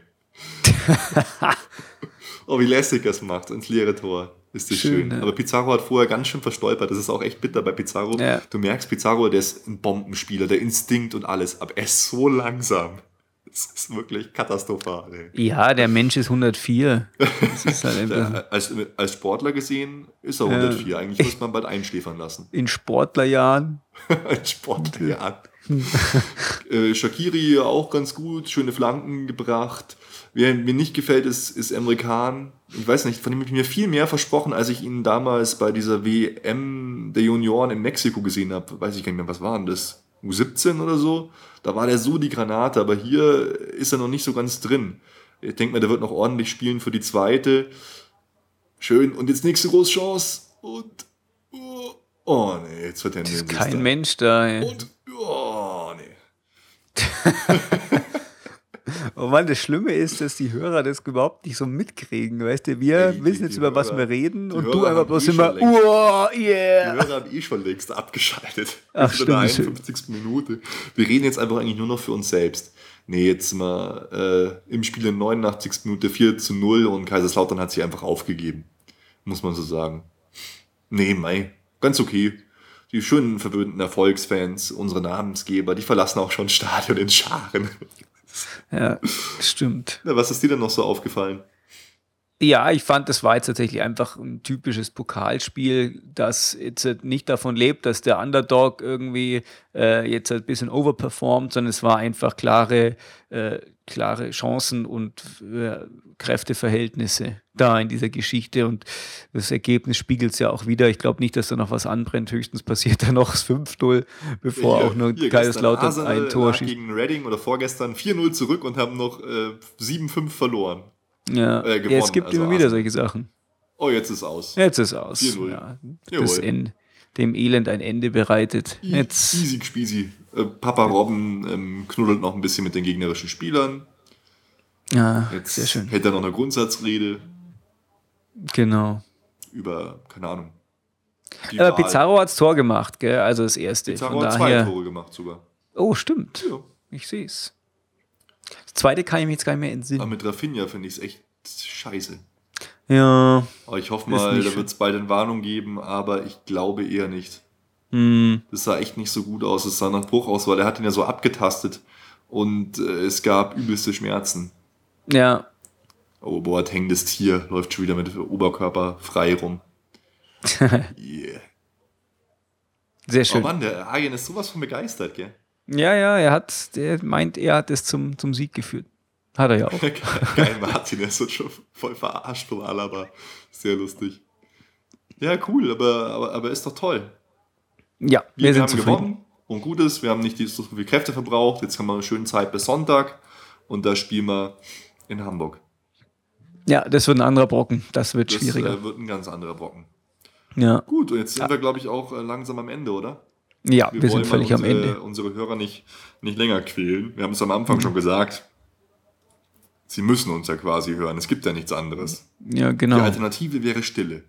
*laughs* oh, wie lässig er es macht. Ins leere Tor. Ist das schön. Schön, ja. Aber Pizarro hat vorher ganz schön verstolpert. Das ist auch echt bitter bei Pizarro. Ja. Du merkst, Pizarro, der ist ein Bombenspieler, der Instinkt und alles. Aber er ist so langsam. Das ist wirklich katastrophal. Ey. Ja, der Mensch ist 104. Das ist halt *laughs* Ja, als, als Sportler gesehen ist er Ja. 104. Eigentlich muss man bald einschläfern lassen. in Sportlerjahren. *laughs* Als Sportler, ja. *laughs* äh, Shakiri auch ganz gut, schöne Flanken gebracht. Wer mir nicht gefällt, ist, ist Emre. Ich weiß nicht, von dem habe ich mir viel mehr versprochen, als ich ihn damals bei dieser WM der Junioren in Mexiko gesehen habe. Weiß ich gar nicht mehr, was war denn das? U17 oder so? Da war der so die Granate, aber hier ist er noch nicht so ganz drin. Ich denke mir, der wird noch ordentlich spielen für die zweite. Schön. Und jetzt nächste große Chance. Und. Oh, oh nee, jetzt wird er Ist kein Mensch da. Ey. Und. Oh nee. *laughs* Oh Mann, das Schlimme ist, dass die Hörer das überhaupt nicht so mitkriegen. Weißt du, wir Die- die- wissen jetzt, die über was Hörer- wir reden die und du einfach bloß eh immer, oh, Die yeah. Hörer haben eh schon längst abgeschaltet. Ach, in der stimmt. 51. Minute. Wir reden jetzt einfach eigentlich nur noch für uns selbst. Nee, jetzt mal äh, im Spiel in 89. Minute 4 zu 0 und Kaiserslautern hat sich einfach aufgegeben. Muss man so sagen. Nee, mei, ganz okay. Die schönen verwöhnten Erfolgsfans, unsere Namensgeber, die verlassen auch schon Stadion in Scharen. Ja, stimmt. Na, was ist dir denn noch so aufgefallen? Ja, ich fand, das war jetzt tatsächlich einfach ein typisches Pokalspiel, das jetzt halt nicht davon lebt, dass der Underdog irgendwie äh, jetzt ein bisschen overperformt, sondern es war einfach klare, äh, klare Chancen und äh, Kräfteverhältnisse da in dieser Geschichte und das Ergebnis spiegelt es ja auch wieder. Ich glaube nicht, dass da noch was anbrennt. Höchstens passiert da noch das 5-0, bevor auch nur hier Kaiserslautern ein Tor schießt. gegen Reading oder vorgestern 4-0 zurück und haben noch äh, 7-5 verloren. Ja. äh, ja, es gibt also immer wieder Arsenal. solche Sachen. Oh, jetzt ist aus. Jetzt ist aus. 4-0. Ja, das End, dem Elend ein Ende bereitet. I- Jetzt, Easy Spießy. Äh, Papa Robben ähm, knuddelt noch ein bisschen mit den gegnerischen Spielern. ja, Jetzt sehr schön. hält er noch eine Grundsatzrede Genau. über, keine Ahnung. Aber. Pizarro hat das Tor gemacht, gell? Also das erste. Pizarro hat zwei daher. Tore gemacht sogar. Oh, stimmt. Ja. Ich sehe es. Das zweite kann ich mir jetzt gar nicht mehr Aber entsinnen. mit Rafinha finde ich es echt scheiße. Ja. Aber ich hoffe mal, da wird es bald eine Warnung geben, aber ich glaube eher nicht. Hm. Das sah echt nicht so gut aus. Es sah nach Bruch aus, weil er hat ihn ja so abgetastet und äh, es gab übelste Schmerzen. Ja. Oh, Boateng, das Tier, läuft schon wieder mit Oberkörper frei rum. *laughs* Yeah. Sehr Oh schön. Mann, der Arjen ist sowas von begeistert, gell? ja, ja, er hat, der meint, er hat es zum, zum Sieg geführt. Hat er ja auch. *laughs* Geil, Martin, der ist schon voll verarscht von Alaba. Sehr lustig. Ja, cool, aber, aber, aber ist doch toll. Ja, wir, Wir, sind haben zufrieden. gewonnen und gut ist, wir haben nicht die- so viel Kräfte verbraucht. Jetzt haben wir eine schöne Zeit bis Sonntag und da spielen wir in Hamburg. Ja, das wird ein anderer Brocken. Das wird Das schwieriger. äh, wird ein ganz anderer Brocken. ja. Gut, und jetzt sind wir, glaube ich, auch äh, langsam am Ende, oder? ja, wir, wollen sind völlig am unsere, Ende. unsere Hörer nicht, nicht länger quälen. Wir haben es am Anfang schon gesagt. Sie müssen uns ja quasi hören. Es gibt ja nichts anderes. Ja, Die genau. Alternative wäre Stille.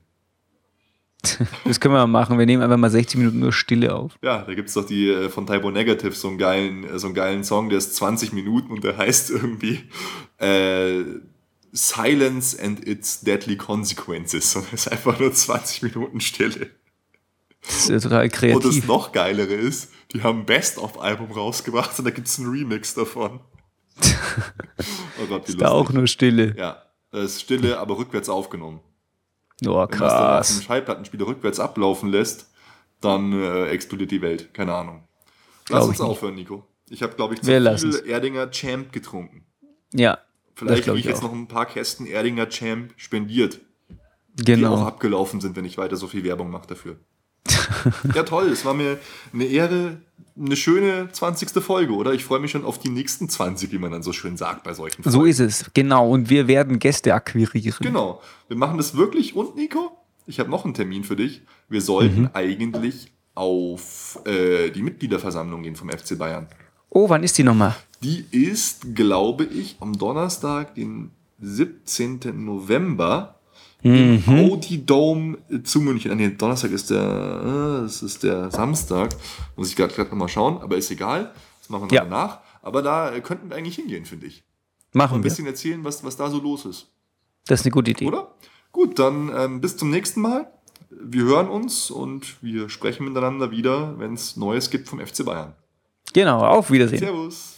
Das können wir mal machen. Wir nehmen einfach mal 60 Minuten nur Stille auf. Ja, da gibt es doch die äh, von Typo Negative so einen geilen, äh, so einen geilen Song, der ist 20 Minuten und der heißt *laughs* irgendwie äh, Silence and its Deadly Consequences. Und es ist einfach nur 20 Minuten Stille. Das ist ja total Und das kreativ. noch geilere ist, die haben ein Best-of-Album rausgebracht und da gibt es einen Remix davon. *laughs* oh Gott, wie Ist da auch nur Stille. Ja, das ist Stille, aber rückwärts aufgenommen. Oh, Wenn man dann auf krass. einem Schallplattenspieler rückwärts ablaufen lässt, dann äh, explodiert die Welt. Keine Ahnung. Lass Glaub uns ich nicht. aufhören, Nico. Ich habe, glaube ich, zu Wir viel lassen's. Erdinger Champ getrunken. Ja, Vielleicht kriege ich ich jetzt noch ein paar Kästen Erdinger Champ spendiert, die auch genau. abgelaufen sind, wenn ich weiter so viel Werbung mache dafür. *laughs* ja, toll. Es war mir eine Ehre, eine schöne 20. Folge, oder? Ich freue mich schon auf die nächsten 20, wie man dann so schön sagt bei solchen Folgen. So ist es, genau. Und wir werden Gäste akquirieren. Genau. Wir machen das wirklich. Und Nico, ich habe noch einen Termin für dich. Wir sollten mhm. eigentlich auf äh, die Mitgliederversammlung gehen vom FC Bayern. Oh, wann ist die nochmal? Die ist, glaube ich, am Donnerstag, den 17. November mhm. im Audi Dome zu München. Nee, Donnerstag ist der, äh, das ist der Samstag. Muss ich gerade nochmal schauen, aber ist egal. Das machen wir ja. danach. Aber da könnten wir eigentlich hingehen, finde ich. Machen wir. Ein bisschen wir. erzählen, was, was da so los ist. Das ist eine gute Idee. Oder? Gut, dann ähm, bis zum nächsten Mal. Wir hören uns und wir sprechen miteinander wieder, wenn es Neues gibt vom FC Bayern. Genau, auf Wiedersehen. Servus.